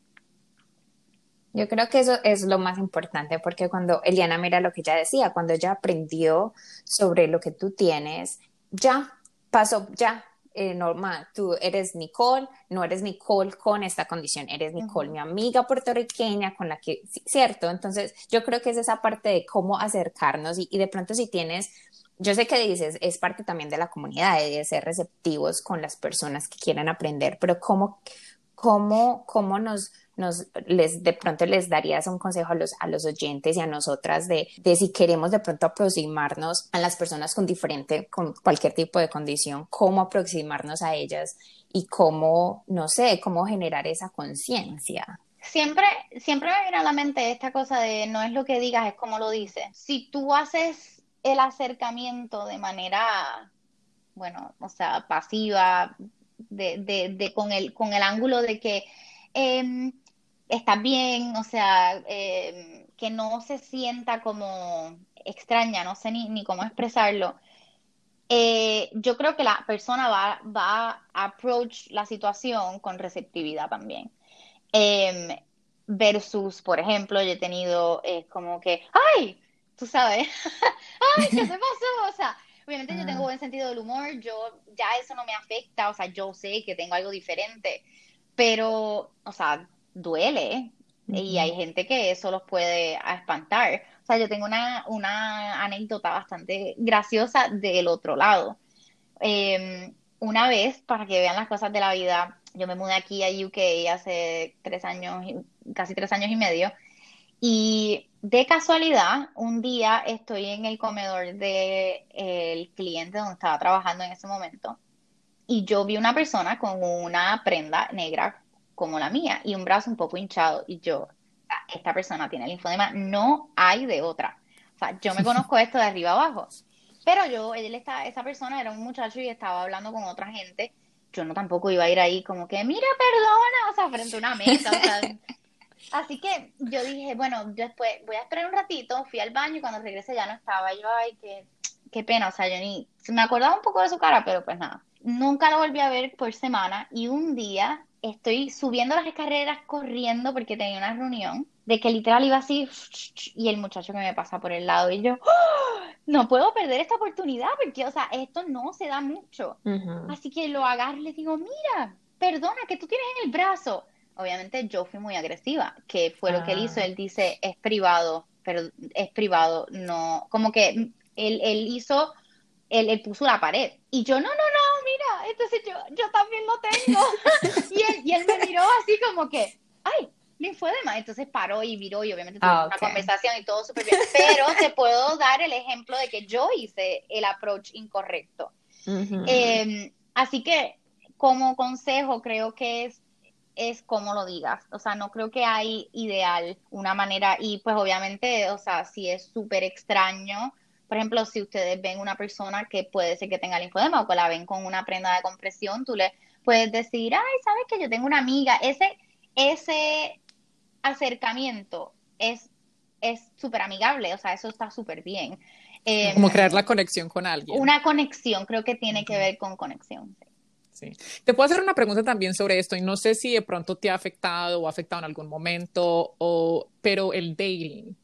Yo creo que eso es lo más importante porque cuando Eliana mira lo que ella decía, cuando ella aprendió sobre lo que tú tienes, ya pasó, ya, eh, normal, tú eres Nicole, no eres Nicole con esta condición, eres Nicole, mi amiga puertorriqueña con la que, cierto, entonces yo creo que es esa parte de cómo acercarnos y, y de pronto si tienes yo sé que dices, es parte también de la comunidad, de ser receptivos con las personas que quieren aprender, pero ¿cómo, cómo, cómo nos, nos les de pronto les darías un consejo a los, a los oyentes y a nosotras de, de si queremos de pronto aproximarnos a las personas con diferente, con cualquier tipo de condición, cómo aproximarnos a ellas y cómo, no sé, cómo generar esa conciencia? Siempre, siempre me viene a la mente esta cosa de no es lo que digas, es como lo dices. Si tú haces el acercamiento de manera, bueno, o sea, pasiva, de, de, con, el, con el ángulo de que eh, estás bien, o sea, em, que no se sienta como extraña, no sé ni, ni cómo expresarlo. Eh, yo creo que la persona va, va a approach la situación con receptividad también. Em, versus, por ejemplo, yo he tenido eh, como que, ¡ay! Tú sabes, ¡ay! ¿Qué te pasó? O sea, Obviamente yo tengo ah. buen sentido del humor, yo ya eso no me afecta, o sea, yo sé que tengo algo diferente, pero, o sea, duele y hay gente que eso los puede espantar. O sea, yo tengo una, una anécdota bastante graciosa del otro lado. Em, una vez, para que vean las cosas de la vida, yo me mudé aquí a UK hace tres años, casi tres años y medio, y de casualidad, un día estoy en el comedor del de, cliente donde estaba trabajando en ese momento y yo vi una persona con una prenda negra como la mía y un brazo un poco hinchado y yo, esta persona tiene linfodema, no hay de otra. O sea, yo me conozco esto de arriba abajo. Pero yo, él está, esa persona era un muchacho y estaba hablando con otra gente. Yo no tampoco iba a ir ahí como que, mira, perdona, o sea, frente a una mesa, o sea, Así que yo dije, bueno, después voy a esperar un ratito, fui al baño y cuando regresé ya no estaba. Yo, ay, qué, qué pena, o sea, yo ni me acordaba un poco de su cara, pero pues nada. Nunca lo volví a ver por semana y un día estoy subiendo las escaleras corriendo porque tenía una reunión de que literal iba así y el muchacho que me pasa por el lado y yo ¡Oh! no puedo perder esta oportunidad porque o sea esto no se da mucho así que lo agarro y le digo mira perdona que tú tienes en el brazo obviamente yo fui muy agresiva, que fue lo que él hizo. Ah. Él dice, es privado, pero es privado, no, como que él, él hizo, él, puso la pared. Y yo, no, no, no, mira, entonces yo, yo también lo tengo. y, él, y él me miró así como que, ay, linfodema. Entonces paró y viró y obviamente tuvimos ah, una conversación y todo súper bien. Pero te puedo dar el ejemplo de que yo hice el approach incorrecto. Em, así que como consejo creo que es es como lo digas. O sea, no creo que hay ideal una manera y pues obviamente, o sea, si es súper extraño, por ejemplo, si ustedes ven una persona que puede ser que tenga linfodema o que la ven con una prenda de compresión, tú le puedes decir, ay, sabes que yo tengo una amiga. Ese, ese acercamiento es es súper amigable, o sea, eso está súper bien. como crear la conexión con alguien. Una conexión, creo que tiene que ver con conexión. Sí. Te puedo hacer una pregunta también sobre esto y no sé si de pronto te ha afectado o ha afectado en algún momento, o, pero el dating,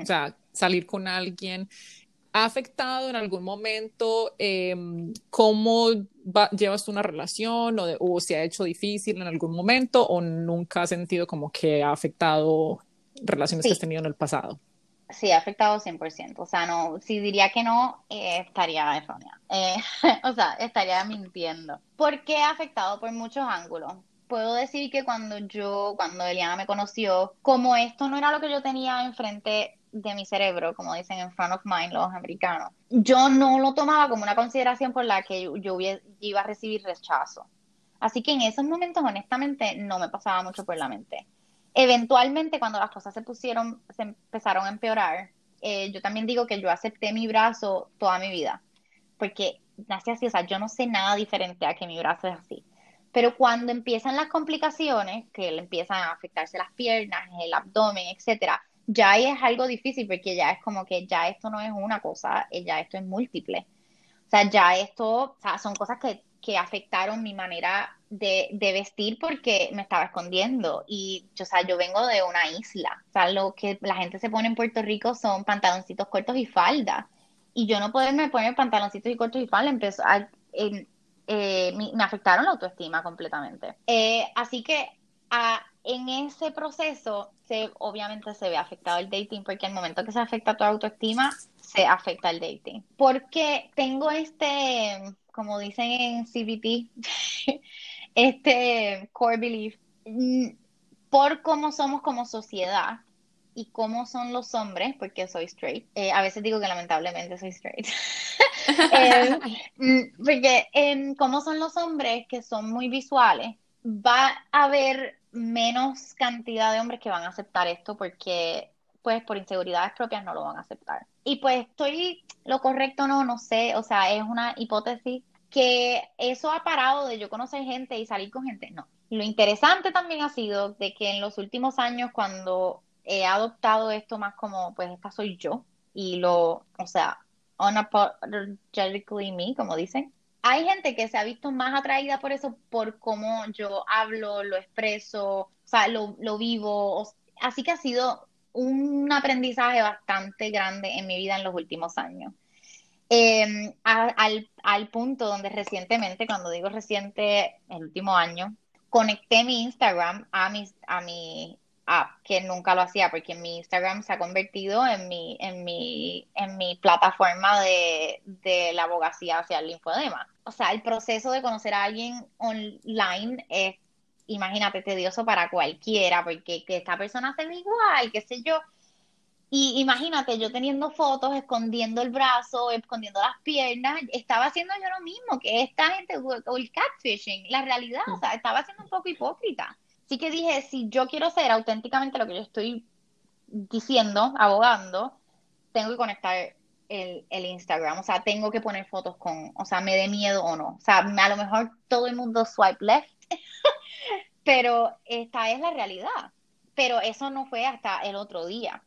o sea, salir con alguien, ¿ha afectado en algún momento em, cómo llevas tú una relación o, o se ha hecho difícil en algún momento o nunca has sentido como que ha afectado relaciones que has tenido en el pasado? Sí, ha afectado 100%. O sea, no, si diría que no, eh, estaría errónea. Eh, o sea, estaría mintiendo. ¿Por qué ha afectado? Por muchos ángulos. puedo decir que cuando yo, cuando Eliana me conoció, como esto no era lo que yo tenía enfrente de mi cerebro, como dicen en front of mind los americanos, yo no lo tomaba como una consideración por la que yo, iba a recibir rechazo. Así que en esos momentos, honestamente, no me pasaba mucho por la mente. Eventualmente, cuando las cosas se pusieron, se empezaron a empeorar, eh, yo también digo que yo acepté mi brazo toda mi vida, porque nací así, o sea, yo no sé nada diferente a que mi brazo es así. Pero cuando empiezan las complicaciones, que le empiezan a afectarse las piernas, el abdomen, etcétera, ya ahí es algo difícil porque ya es como que ya esto no es una cosa, eh, ya esto es múltiple. O sea, ya esto, o sea, son cosas que, que afectaron mi manera de, de, vestir porque me estaba escondiendo. Y, o sea, yo vengo de una isla. O sea, lo que la gente se pone en Puerto Rico son pantaloncitos cortos y falda. Y yo no poderme poner pantaloncitos y cortos y falda empezó a, eh, me, afectaron la autoestima completamente. Eh, así que a, en ese proceso se, obviamente se ve afectado el dating porque el momento que se afecta tu autoestima, se afecta el dating. Porque tengo este, como dicen en CBT, este core belief, mm, por cómo somos como sociedad y cómo son los hombres, porque soy straight. Eh, a veces digo que lamentablemente soy straight. Eh, mm, porque eh, cómo son los hombres que son muy visuales, va a haber menos cantidad de hombres que van a aceptar esto porque pues por inseguridades propias no lo van a aceptar. Y pues estoy lo correcto no, no sé, o sea, es una hipótesis que eso ha parado de yo conocer gente y salir con gente, no. Lo interesante también ha sido de que en los últimos años cuando he adoptado esto más como, pues esta soy yo y lo, o sea, unapologetically me, como dicen, hay gente que se ha visto más atraída por eso, por cómo yo hablo, lo expreso, o sea, lo, vivo. Así que ha sido un aprendizaje bastante grande en mi vida en los últimos años. Em, al, al, punto donde recientemente, cuando digo reciente, el último año, conecté mi Instagram a mi, a mi que nunca lo hacía porque mi Instagram se ha convertido en mi, en mi, en mi plataforma de, la abogacía hacia el linfodema. O sea, el proceso de conocer a alguien online es, imagínate, tedioso para cualquiera, porque que esta persona se ve igual, qué sé yo. Y imagínate, yo teniendo fotos, escondiendo el brazo, escondiendo las piernas, estaba haciendo yo lo mismo que esta gente, o el catfishing, la realidad, o sea, estaba siendo un poco hipócrita. Así que dije, si yo quiero ser auténticamente lo que yo estoy diciendo, abogando, tengo que conectar el, Instagram, o sea, tengo que poner fotos con, o sea, me dé miedo o no. O sea, a lo mejor todo el mundo swipe left, pero esta es la realidad. Pero eso no fue hasta el otro día.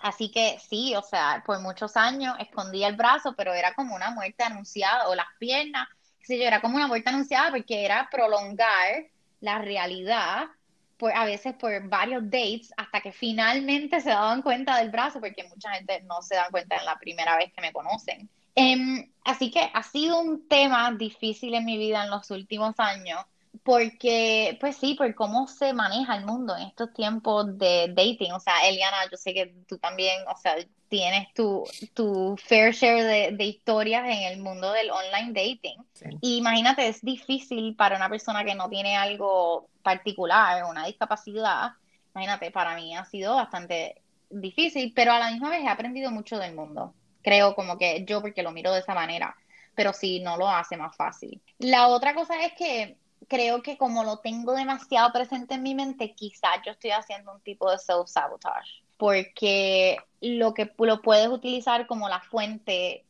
Así que sí, o sea, por muchos años escondía el brazo, pero era como una muerte anunciada, o las piernas, qué yo, era como una muerte anunciada porque era prolongar la realidad, pues a veces por varios dates, hasta que finalmente se daban cuenta del brazo, porque mucha gente no se da cuenta en la primera vez que me conocen. Em, así que ha sido un tema difícil en mi vida en los últimos años, porque, pues sí, por cómo se maneja el mundo en estos tiempos de dating. O sea, Eliana, yo sé que tú también, o sea, tienes tu, tu fair share de, historias en el mundo del online dating. Y imagínate, es difícil para una persona que no tiene algo particular, una discapacidad. Imagínate, para mí ha sido bastante difícil, pero a la misma vez he aprendido mucho del mundo. Creo como que yo, porque lo miro de esa manera, pero sí, no lo hace más fácil. La otra cosa es que creo que como lo tengo demasiado presente en mi mente, quizás yo estoy haciendo un tipo de self-sabotage porque lo que lo puedes utilizar como la fuente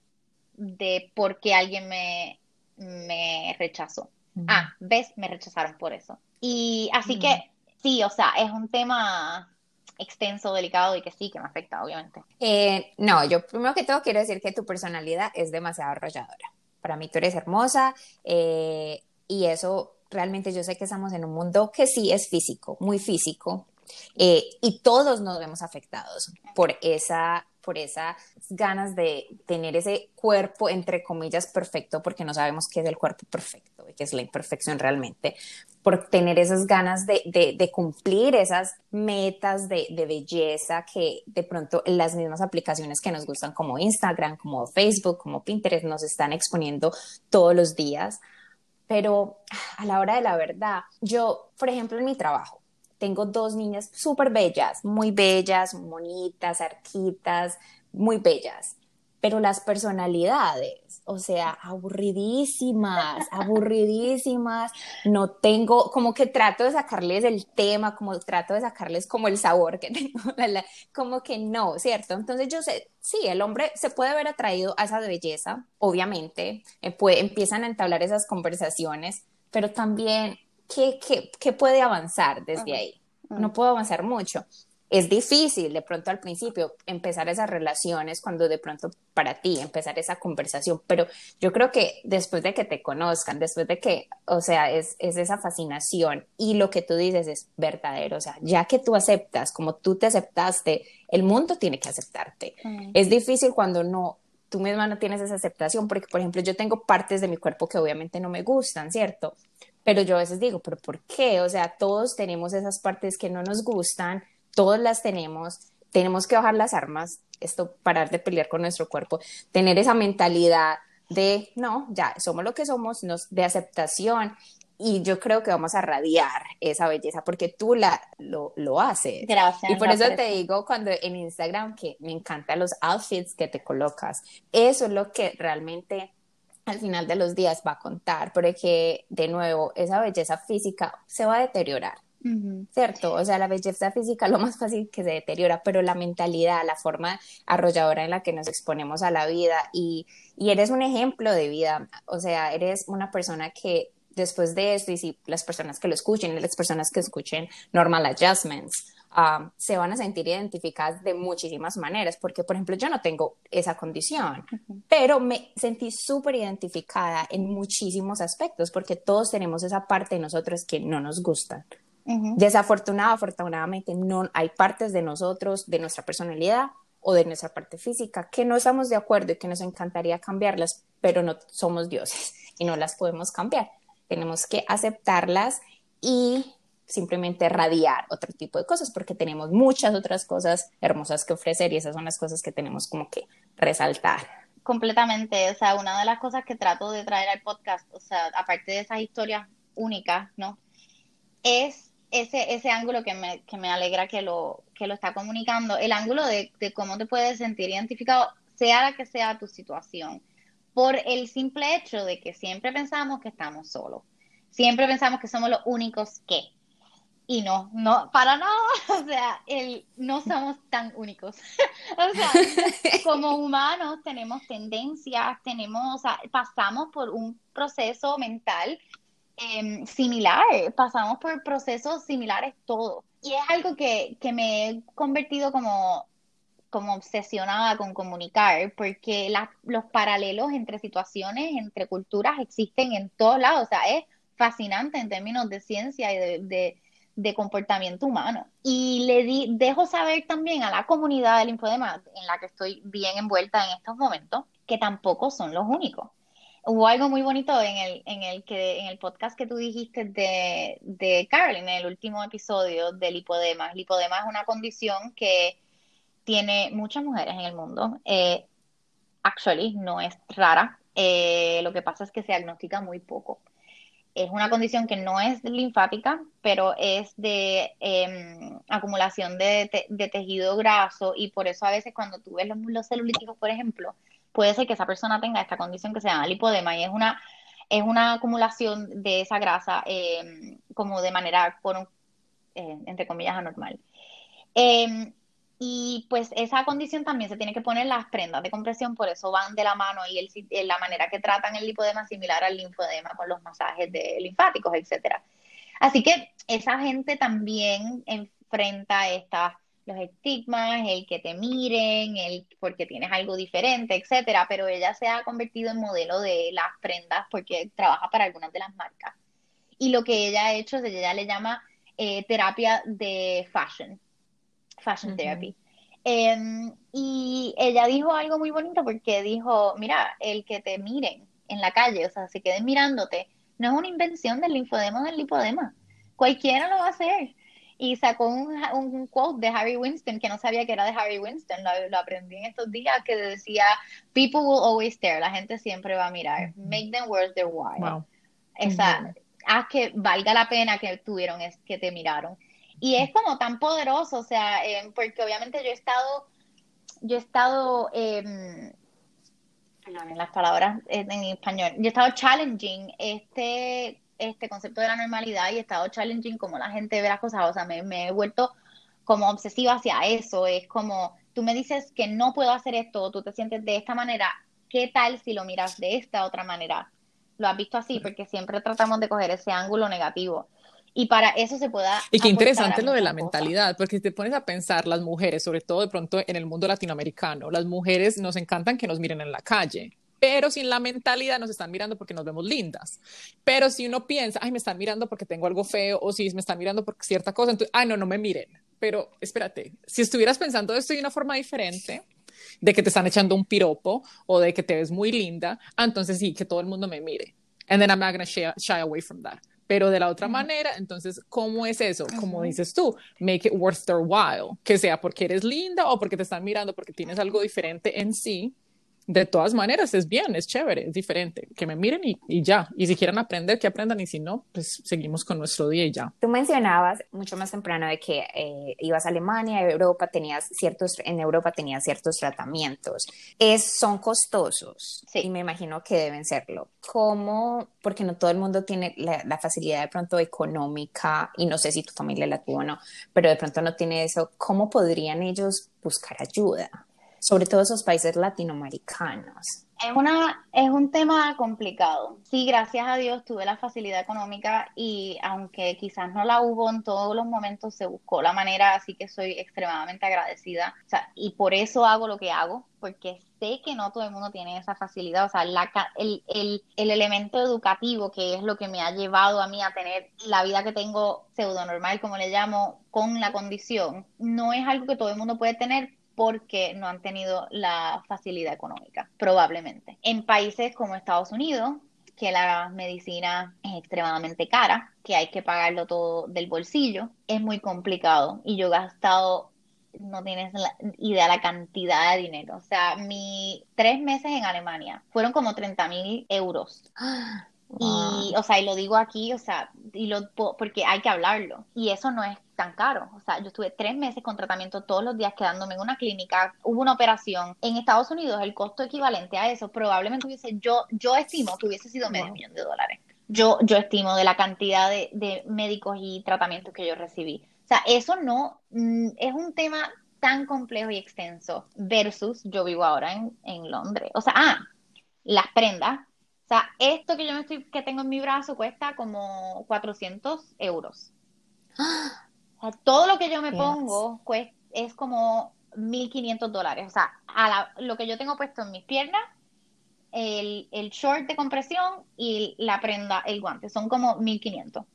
de por qué alguien me, me rechazó. Ah, ves, me rechazaron por eso. Y así que sí, o sea, es un tema extenso, delicado y que sí, que me afecta, obviamente. Eh, no, yo primero que todo quiero decir que tu personalidad es demasiado arrolladora. Para mí tú eres hermosa eh, y eso realmente yo sé que estamos en un mundo que sí es físico, muy físico, eh, y todos nos vemos afectados por esa por esas ganas de tener ese cuerpo, entre comillas, perfecto, porque no sabemos qué es el cuerpo perfecto y qué es la imperfección realmente, por tener esas ganas de, de, cumplir esas metas de, de, belleza que de pronto las mismas aplicaciones que nos gustan como Instagram, como Facebook, como Pinterest nos están exponiendo todos los días pero a la hora de la verdad, yo, por ejemplo, en mi trabajo, tengo dos niñas súper bellas, muy bellas, bonitas, arquitas, muy bellas pero las personalidades, o sea, aburridísimas, aburridísimas, no tengo, como que trato de sacarles el tema, como trato de sacarles como el sabor que tengo, como que no, ¿cierto? Entonces yo sé, sí, el hombre se puede ver atraído a esa belleza, obviamente, eh, empiezan a entablar esas conversaciones, pero también, ¿qué, qué, qué puede avanzar desde ahí? No puedo avanzar mucho es difícil de pronto al principio empezar esas relaciones cuando de pronto para ti empezar esa conversación, pero yo creo que después de que te conozcan, después de que, o sea, es, esa fascinación y lo que tú dices es verdadero, o sea, ya que tú aceptas, como tú te aceptaste, el mundo tiene que aceptarte. Es difícil cuando no, tú misma no tienes esa aceptación, porque por ejemplo yo tengo partes de mi cuerpo que obviamente no me gustan, ¿cierto? Pero yo a veces digo, pero ¿por qué? O sea, todos tenemos esas partes que no nos gustan todos las tenemos, tenemos que bajar las armas, esto, parar de pelear con nuestro cuerpo, tener esa mentalidad de, no, ya somos lo que somos, de aceptación. Y yo creo que vamos a radiar esa belleza porque tú la, lo, lo haces. Gracias. Y por eso te digo cuando en Instagram que me encantan los outfits que te colocas. Eso es lo que realmente al final de los días va a contar, porque de nuevo, esa belleza física se va a deteriorar ¿cierto? O sea, la belleza física lo más fácil que se deteriora, pero la mentalidad, la forma arrolladora en la que nos exponemos a la vida y, y eres un ejemplo de vida, o sea, eres una persona que después de esto, y si las personas que lo escuchen, las personas que escuchen Normal Adjustments, um, se van a sentir identificadas de muchísimas maneras, porque por ejemplo yo no tengo esa condición, pero me sentí súper identificada en muchísimos aspectos, porque todos tenemos esa parte de nosotros que no nos gusta. Desafortunadamente, afortunadamente, no hay partes de nosotros, de nuestra personalidad o de nuestra parte física que no estamos de acuerdo y que nos encantaría cambiarlas, pero no somos dioses y no las podemos cambiar. Tenemos que aceptarlas y simplemente radiar otro tipo de cosas porque tenemos muchas otras cosas hermosas que ofrecer y esas son las cosas que tenemos como que resaltar. Completamente, o sea, una de las cosas que trato de traer al podcast, o sea, aparte de esas historias únicas, ¿no? Es ese, ese ángulo que me, que me alegra que lo, que lo está comunicando, el ángulo de, de cómo te puedes sentir identificado, sea la que sea tu situación, por el simple hecho de que siempre pensamos que estamos solos, siempre pensamos que somos los únicos que, y no, no, para nada, o sea, el, no somos tan únicos. o sea, como humanos tenemos tendencias, tenemos, o sea, pasamos por un proceso mental eh, similar, pasamos por procesos similares todos. Y es algo que, que me he convertido como, como obsesionada con comunicar, porque los paralelos entre situaciones, entre culturas existen en todos lados. O sea, es fascinante en términos de ciencia y de, de, comportamiento humano. Y le di, dejo saber también a la comunidad del infodema, en la que estoy bien envuelta en estos momentos, que tampoco son los únicos hubo algo muy bonito en el, en el, que, en el podcast que tú dijiste de, de Carolyn, en el último episodio del lipodema. El lipodema es una condición que tiene muchas mujeres en el mundo. Eh, actually, no es rara. Eh, lo que pasa es que se diagnostica muy poco. Es una condición que no es linfática, pero es de em, acumulación de, de, tejido graso y por eso a veces cuando tú ves los, los celulíticos, por ejemplo, puede ser que esa persona tenga esta condición que se llama lipodema y es una, es una acumulación de esa grasa em, como de manera, por eh, entre comillas, anormal. Em, y pues esa condición también se tiene que poner las prendas de compresión, por eso van de la mano y el, la manera que tratan el lipodema similar al linfodema con los masajes de linfáticos, etcétera. Así que esa gente también enfrenta estas los estigmas, el que te miren, el porque tienes algo diferente, etcétera, pero ella se ha convertido en modelo de las prendas porque trabaja para algunas de las marcas. Y lo que ella ha hecho es ella le llama eh, terapia de fashion, fashion therapy. Em, y ella dijo algo muy bonito porque dijo, mira, el que te miren en la calle, o sea, se queden mirándote, no es una invención del linfodema del lipodema. Cualquiera lo va a hacer y sacó un, un, quote de Harry Winston que no sabía que era de Harry Winston, lo, aprendí en estos días, que decía, people will always stare, la gente siempre va a mirar, make them worth their while. esa, haz que valga la pena que tuvieron, es que te miraron. Y es como tan poderoso, o sea, eh, porque obviamente yo he estado, yo he estado, eh, en las palabras en español, yo he estado challenging este, este concepto de la normalidad y he estado challenging como la gente ve las cosas, o sea, me, me he vuelto como obsesiva hacia eso, es como, tú me dices que no puedo hacer esto, tú te sientes de esta manera, ¿qué tal si lo miras de esta otra manera? Lo has visto así, porque siempre tratamos de coger ese ángulo negativo. Y para eso se pueda... Y qué interesante lo de la mentalidad, porque si te pones a pensar, las mujeres, sobre todo de pronto en el mundo latinoamericano, las mujeres nos encantan que nos miren en la calle, pero sin la mentalidad nos están mirando porque nos vemos lindas. Pero si uno piensa, ay, me están mirando porque tengo algo feo, o si me están mirando por cierta cosa, entonces, ay, no, no me miren. Pero espérate, si estuvieras pensando esto de una forma diferente, de que te están echando un piropo o de que te ves muy linda, ah, entonces sí, que todo el mundo me mire. And then I'm not going to shy away from that pero de la otra manera, entonces, ¿cómo es eso? Como dices tú, make it worth their while, que sea porque eres linda o porque te están mirando, porque tienes algo diferente en sí, de todas maneras es bien, es chévere, es diferente. Que me miren y, y, ya. Y si quieren aprender, que aprendan. Y si no, pues seguimos con nuestro día y ya. Tú mencionabas mucho más temprano de que eh, ibas a Alemania, Europa, tenías ciertos, en Europa tenías ciertos tratamientos. Es, son costosos sí. y me imagino que deben serlo. ¿Cómo? Porque no todo el mundo tiene la, la facilidad de pronto económica y no sé si tu familia la tuvo o no, pero de pronto no tiene eso. ¿Cómo podrían ellos buscar ayuda? Sobre todo esos países latinoamericanos? Es, una, es un tema complicado. Sí, gracias a Dios tuve la facilidad económica y aunque quizás no la hubo en todos los momentos, se buscó la manera, así que soy extremadamente agradecida. O sea, y por eso hago lo que hago, porque sé que no todo el mundo tiene esa facilidad. O sea, la, el, el, el elemento educativo, que es lo que me ha llevado a mí a tener la vida que tengo pseudo normal, como le llamo, con la condición, no es algo que todo el mundo puede tener porque no han tenido la facilidad económica, probablemente. En países como Estados Unidos, que la medicina es extremadamente cara, que hay que pagarlo todo del bolsillo, es muy complicado y yo he gastado, no tienes la idea la cantidad de dinero. O sea, mis tres meses en Alemania fueron como 30 mil euros. Y, o sea, y lo digo aquí, o sea, y lo, porque hay que hablarlo. Y eso no es tan caro. O sea, yo estuve tres meses con tratamiento todos los días quedándome en una clínica, hubo una operación. En Estados Unidos el costo equivalente a eso probablemente hubiese, yo, yo estimo que hubiese sido medio millón de dólares. Yo, yo estimo de la cantidad de, de médicos y tratamientos que yo recibí. O sea, eso no mm, es un tema tan complejo y extenso versus yo vivo ahora en, en Londres. O sea, ah, las prendas. O sea, esto que yo me estoy, que tengo en mi brazo cuesta como 400 euros. ¡Ah! todo lo que yo me pongo pues, es como 1.500 dólares. O sea, a lo que yo tengo puesto en mis piernas, el, el, short de compresión y la prenda, el guante, son como 1.500. O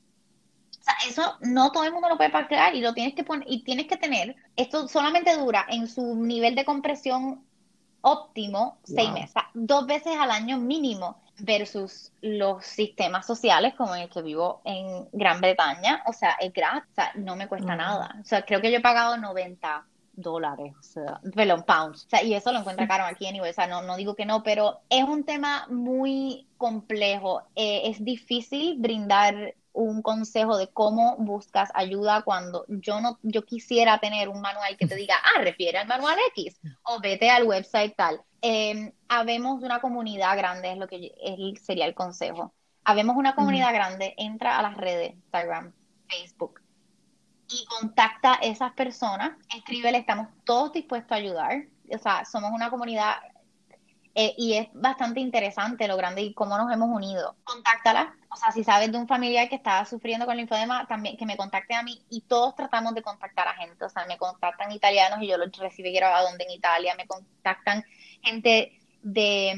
sea, eso no todo el mundo lo puede pagar y lo tienes que poner, y tienes que tener, esto solamente dura en su nivel de compresión óptimo seis meses, dos veces al año mínimo versus los sistemas sociales como el que vivo en Gran Bretaña, o sea, es gratis, o sea, no me cuesta nada. O sea, creo que yo he pagado 90 dólares, o sea, perdón, pounds, o sea, y eso lo encuentra caro aquí anyway, o sea, no, no digo que no, pero es un tema muy complejo, eh, es difícil brindar un consejo de cómo buscas ayuda cuando yo no yo quisiera tener un manual que te diga ah refiere al manual X o vete al website tal eh, habemos una comunidad grande, es lo que sería el consejo. Habemos una comunidad grande, entra a las redes, Instagram, Facebook, y contacta a esas personas, escríbele, estamos todos dispuestos a ayudar. O sea, somos una comunidad eh, y es bastante interesante lo grande y cómo nos hemos unido. Contáctala, o sea, si sabes de un familiar que está sufriendo con linfodema, también que me contacte a mí y todos tratamos de contactar a gente, o sea, me contactan italianos y yo los recibí grabado en Italia, me contactan gente de,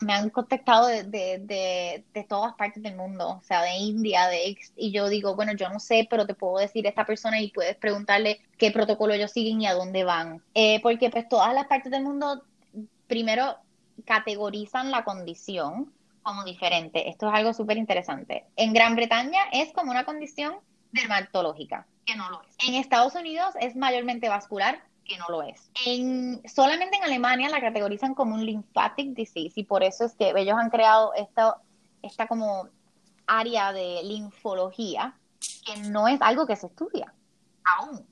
mm, me han contactado de, de, de, todas partes del mundo, o sea, de India, de y yo digo, bueno, yo no sé, pero te puedo decir esta persona y puedes preguntarle qué protocolo ellos siguen y a dónde van. Eh, porque pues todas las partes del mundo, primero, categorizan la condición como diferente. Esto es algo súper interesante. En Gran Bretaña es como una condición dermatológica, que no lo es. En Estados Unidos es mayormente vascular, que no lo es. En, solamente en Alemania la categorizan como un lymphatic disease y por eso es que ellos han creado esta, esta como área de linfología que no es algo que se estudia aún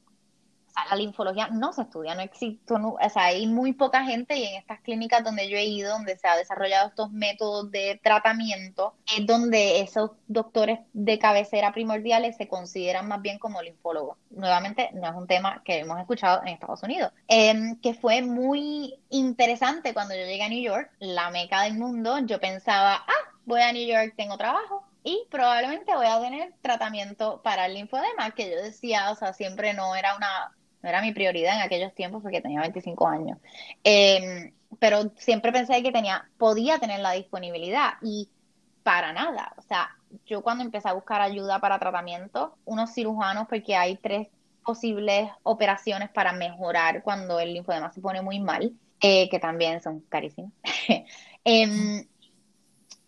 la linfología no se estudia, no existe, o sea, hay muy poca gente y en estas clínicas donde yo he ido, donde se ha desarrollado estos métodos de tratamiento, es donde esos doctores de cabecera primordiales se consideran más bien como linfólogos. Nuevamente, no es un tema que hemos escuchado en Estados Unidos, em, que fue muy interesante cuando yo llegué a New York, la meca del mundo, yo pensaba, ah, voy a New York, tengo trabajo, y probablemente voy a tener tratamiento para el linfodema, que yo decía, o sea, siempre no era una no era mi prioridad en aquellos tiempos porque tenía 25 años. Em, pero siempre pensé que tenía, podía tener la disponibilidad y para nada. O sea, yo cuando empecé a buscar ayuda para tratamiento, unos cirujanos, porque hay tres posibles operaciones para mejorar cuando el linfodema se pone muy mal, eh, que también son carísimos. Em,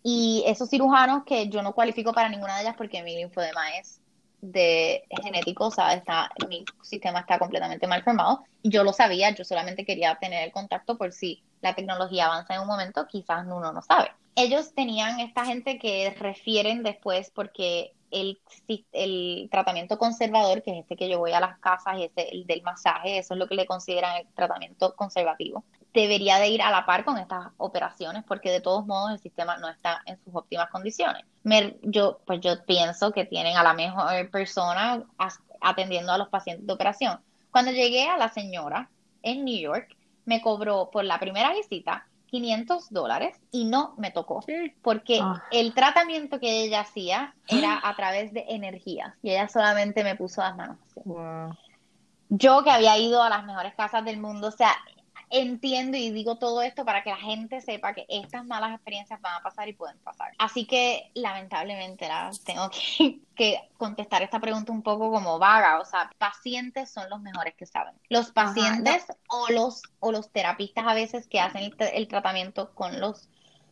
y esos cirujanos que yo no cualifico para ninguna de ellas porque mi linfodema es de genético, o sea, está, mi sistema está completamente mal formado. Yo lo sabía, yo solamente quería tener el contacto por si la tecnología avanza en un momento, quizás uno no sabe. Ellos tenían esta gente que refieren después porque el, el tratamiento conservador, que es este que yo voy a las casas y ese el del masaje, eso es lo que le consideran el tratamiento conservativo debería de ir a la par con estas operaciones porque de todos modos el sistema no está en sus óptimas condiciones. yo, pues yo pienso que tienen a la mejor persona atendiendo a los pacientes de operación. Cuando llegué a la señora en New York, me cobró por la primera visita 500 dólares y no me tocó porque ah. el tratamiento que ella hacía era a través de energías y ella solamente me puso las manos. Yo que había ido a las mejores casas del mundo, o sea, entiendo y digo todo esto para que la gente sepa que estas malas experiencias van a pasar y pueden pasar. Así que lamentablemente tengo que, contestar esta pregunta un poco como vaga, o sea, pacientes son los mejores que saben. Los pacientes o los o los terapistas a veces que hacen el, tratamiento con los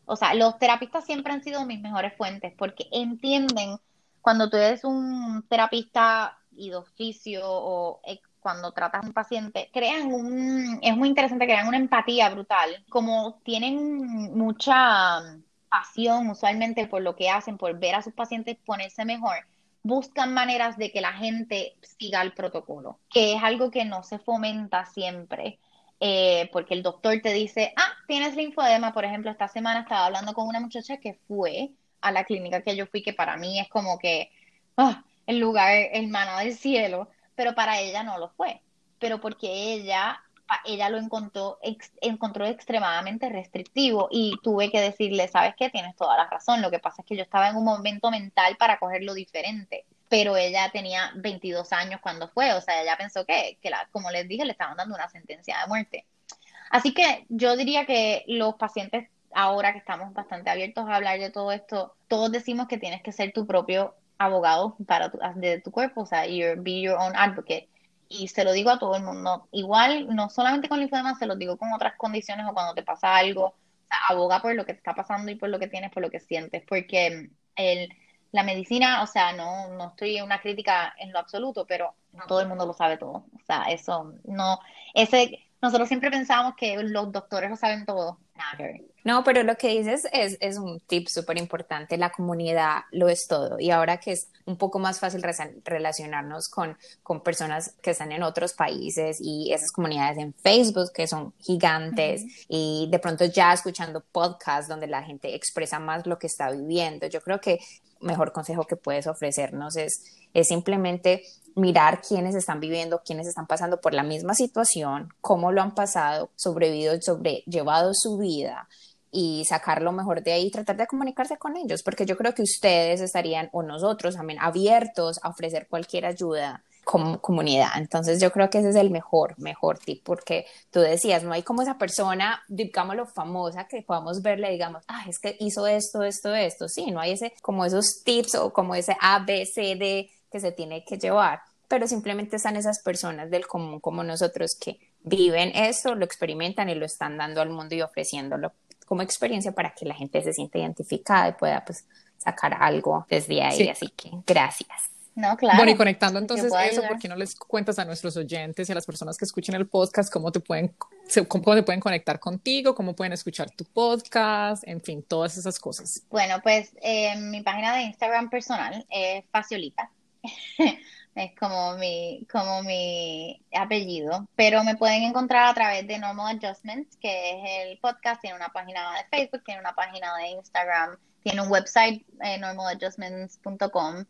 o sea, los terapistas siempre han sido mis mejores fuentes porque entienden cuando tú eres un terapista y de oficio o cuando tratas a un paciente, crean un, es muy interesante, crean una empatía brutal, como tienen mucha pasión usualmente por lo que hacen, por ver a sus pacientes ponerse mejor, buscan maneras de que la gente siga el protocolo, que es algo que no se fomenta siempre. Eh, porque el doctor te dice, ah, tienes linfodema, por ejemplo, esta semana estaba hablando con una muchacha que fue a la clínica que yo fui, que para mí es como que ah, el lugar, el mano del cielo, pero para ella no lo fue, pero porque ella ella lo encontró, encontró extremadamente restrictivo y tuve que decirle, sabes qué, tienes toda la razón, lo que pasa es que yo estaba en un momento mental para cogerlo diferente, pero ella tenía 22 años cuando fue, o sea, ella pensó que, que la, como les dije, le estaban dando una sentencia de muerte. Así que yo diría que los pacientes, ahora que estamos bastante abiertos a hablar de todo esto, todos decimos que tienes que ser tu propio abogado para tu, de tu cuerpo, o sea, be your own advocate. Y se lo digo a todo el mundo. Igual, no solamente con linfodema, se lo digo con otras condiciones o cuando te pasa algo. O sea, aboga por lo que te está pasando y por lo que tienes, por lo que sientes. Porque el, la medicina, o sea, no, no estoy en una crítica en lo absoluto, pero no todo el mundo lo sabe todo. O sea, eso no, ese, nosotros siempre pensamos que los doctores lo saben todo. No, pero lo que dices es, es un tip súper importante. La comunidad lo es todo. Y ahora que es un poco más fácil relacionarnos con, con personas que están en otros países y esas comunidades en Facebook que son gigantes y de pronto ya escuchando podcasts donde la gente expresa más lo que está viviendo. Yo creo que mejor consejo que puedes ofrecernos es, es simplemente mirar quiénes están viviendo, quiénes están pasando por la misma situación, cómo lo han pasado, sobrevivido, sobrellevado su vida y sacar lo mejor de ahí y tratar de comunicarse con ellos, porque yo creo que ustedes estarían o nosotros también abiertos a ofrecer cualquier ayuda como comunidad. Entonces yo creo que ese es el mejor, mejor tip, porque tú decías, no hay como esa persona, digámoslo, famosa que podamos verle digamos, ah, es que hizo esto, esto, esto. Sí, no hay ese, como esos tips o como ese A, B, C, D que se tiene que llevar pero simplemente están esas personas del común como nosotros que viven eso, lo experimentan y lo están dando al mundo y ofreciéndolo como experiencia para que la gente se sienta identificada y pueda pues sacar algo desde ahí. Así que gracias. No, claro. Bueno, y conectando entonces eso, ¿por qué no les cuentas a nuestros oyentes y a las personas que escuchen el podcast cómo te pueden, cómo te pueden conectar contigo, cómo pueden escuchar tu podcast, en fin, todas esas cosas? Bueno, pues eh, mi página de Instagram personal es Faciolita. es como mi, como mi apellido, pero me pueden encontrar a través de Normal Adjustments, que es el podcast, tiene una página de Facebook, tiene una página de Instagram, tiene un website, eh, normaladjustments.com.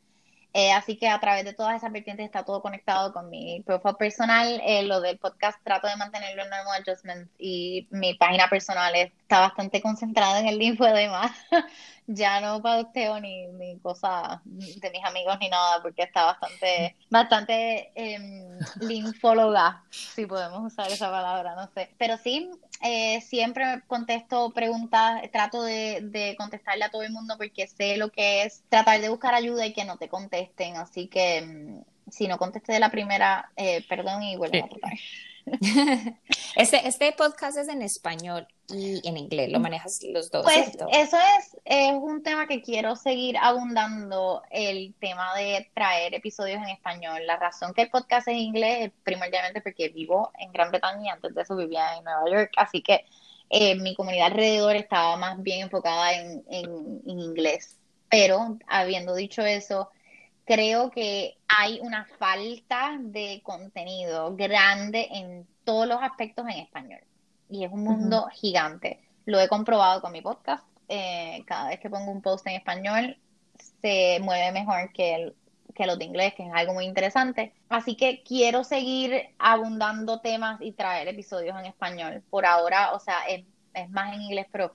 Eh, así que a través de todas esas vertientes está todo conectado con mi profile personal. Eh, lo del podcast trato de mantenerlo en Normal Adjustments y mi página personal está bastante concentrada en el linfodema. ya no pauteo ni, ni cosas de mis amigos ni nada porque está bastante, bastante eh, linfóloga, si podemos usar esa palabra, no sé. Pero sí, eh, siempre contesto preguntas, trato de, de, contestarle a todo el mundo porque sé lo que es tratar de buscar ayuda y que no te contesten. Así que mm, si no contesté de la primera, eh, perdón y vuelvo a tratar. Este, este podcast es en español y en inglés, lo manejas los dos. Pues eso es, es un tema que quiero seguir abundando, el tema de traer episodios en español. La razón que el podcast es en inglés es primordialmente porque vivo en Gran Bretaña y antes de eso vivía en Nueva York, así que eh, mi comunidad alrededor estaba más bien enfocada en, en inglés. Pero habiendo dicho eso, creo que hay una falta de contenido grande en todos los aspectos en español. Y es un mundo gigante. Lo he comprobado con mi podcast. Eh, cada vez que pongo un post en español, se mueve mejor que, el, que los de inglés, que es algo muy interesante. Así que quiero seguir abundando temas y traer episodios en español. Por ahora, o sea, es, es más en inglés, pero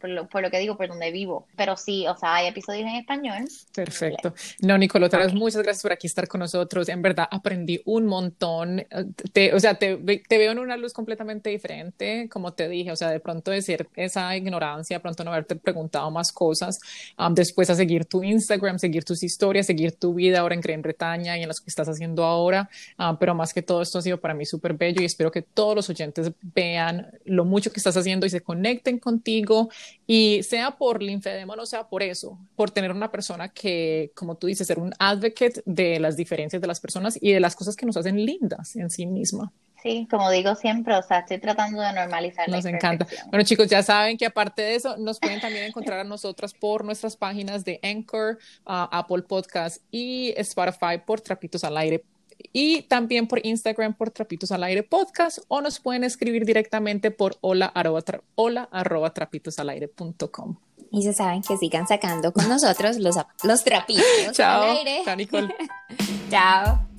por lo, que digo, por donde vivo. Pero sí, o sea, hay episodios en español. Perfecto. No, Nicolo, otra vez muchas gracias por aquí estar con nosotros. En verdad, aprendí un montón. Te, o sea, te, te, veo en una luz completamente diferente, como te dije, o sea, de pronto decir esa ignorancia, de pronto no haberte preguntado más cosas, um, después a seguir tu Instagram, seguir tus historias, seguir tu vida ahora en Gran Bretaña y en lo que estás haciendo ahora. Um, pero más que todo esto ha sido para mí súper bello y espero que todos los oyentes vean lo mucho que estás haciendo y se conecten contigo y sea por linfedema, no sea por eso, por tener una persona que, como tú dices, ser un advocate de las diferencias de las personas y de las cosas que nos hacen lindas en sí misma. Sí, como digo siempre, o sea, estoy tratando de normalizar. Nos encanta. Bueno, chicos, ya saben que aparte de eso, nos pueden también encontrar a nosotras por nuestras páginas de Anchor, uh, Apple Podcast y Spotify por Trapitos al Aire y también por Instagram por Trapitos al Aire Podcast o nos pueden escribir directamente por hola arroba, hola arroba trapitosalaire.com. Y se saben que sigan sacando con nosotros los, los trapitos Chao. al aire. Chao, Nicole. Chao.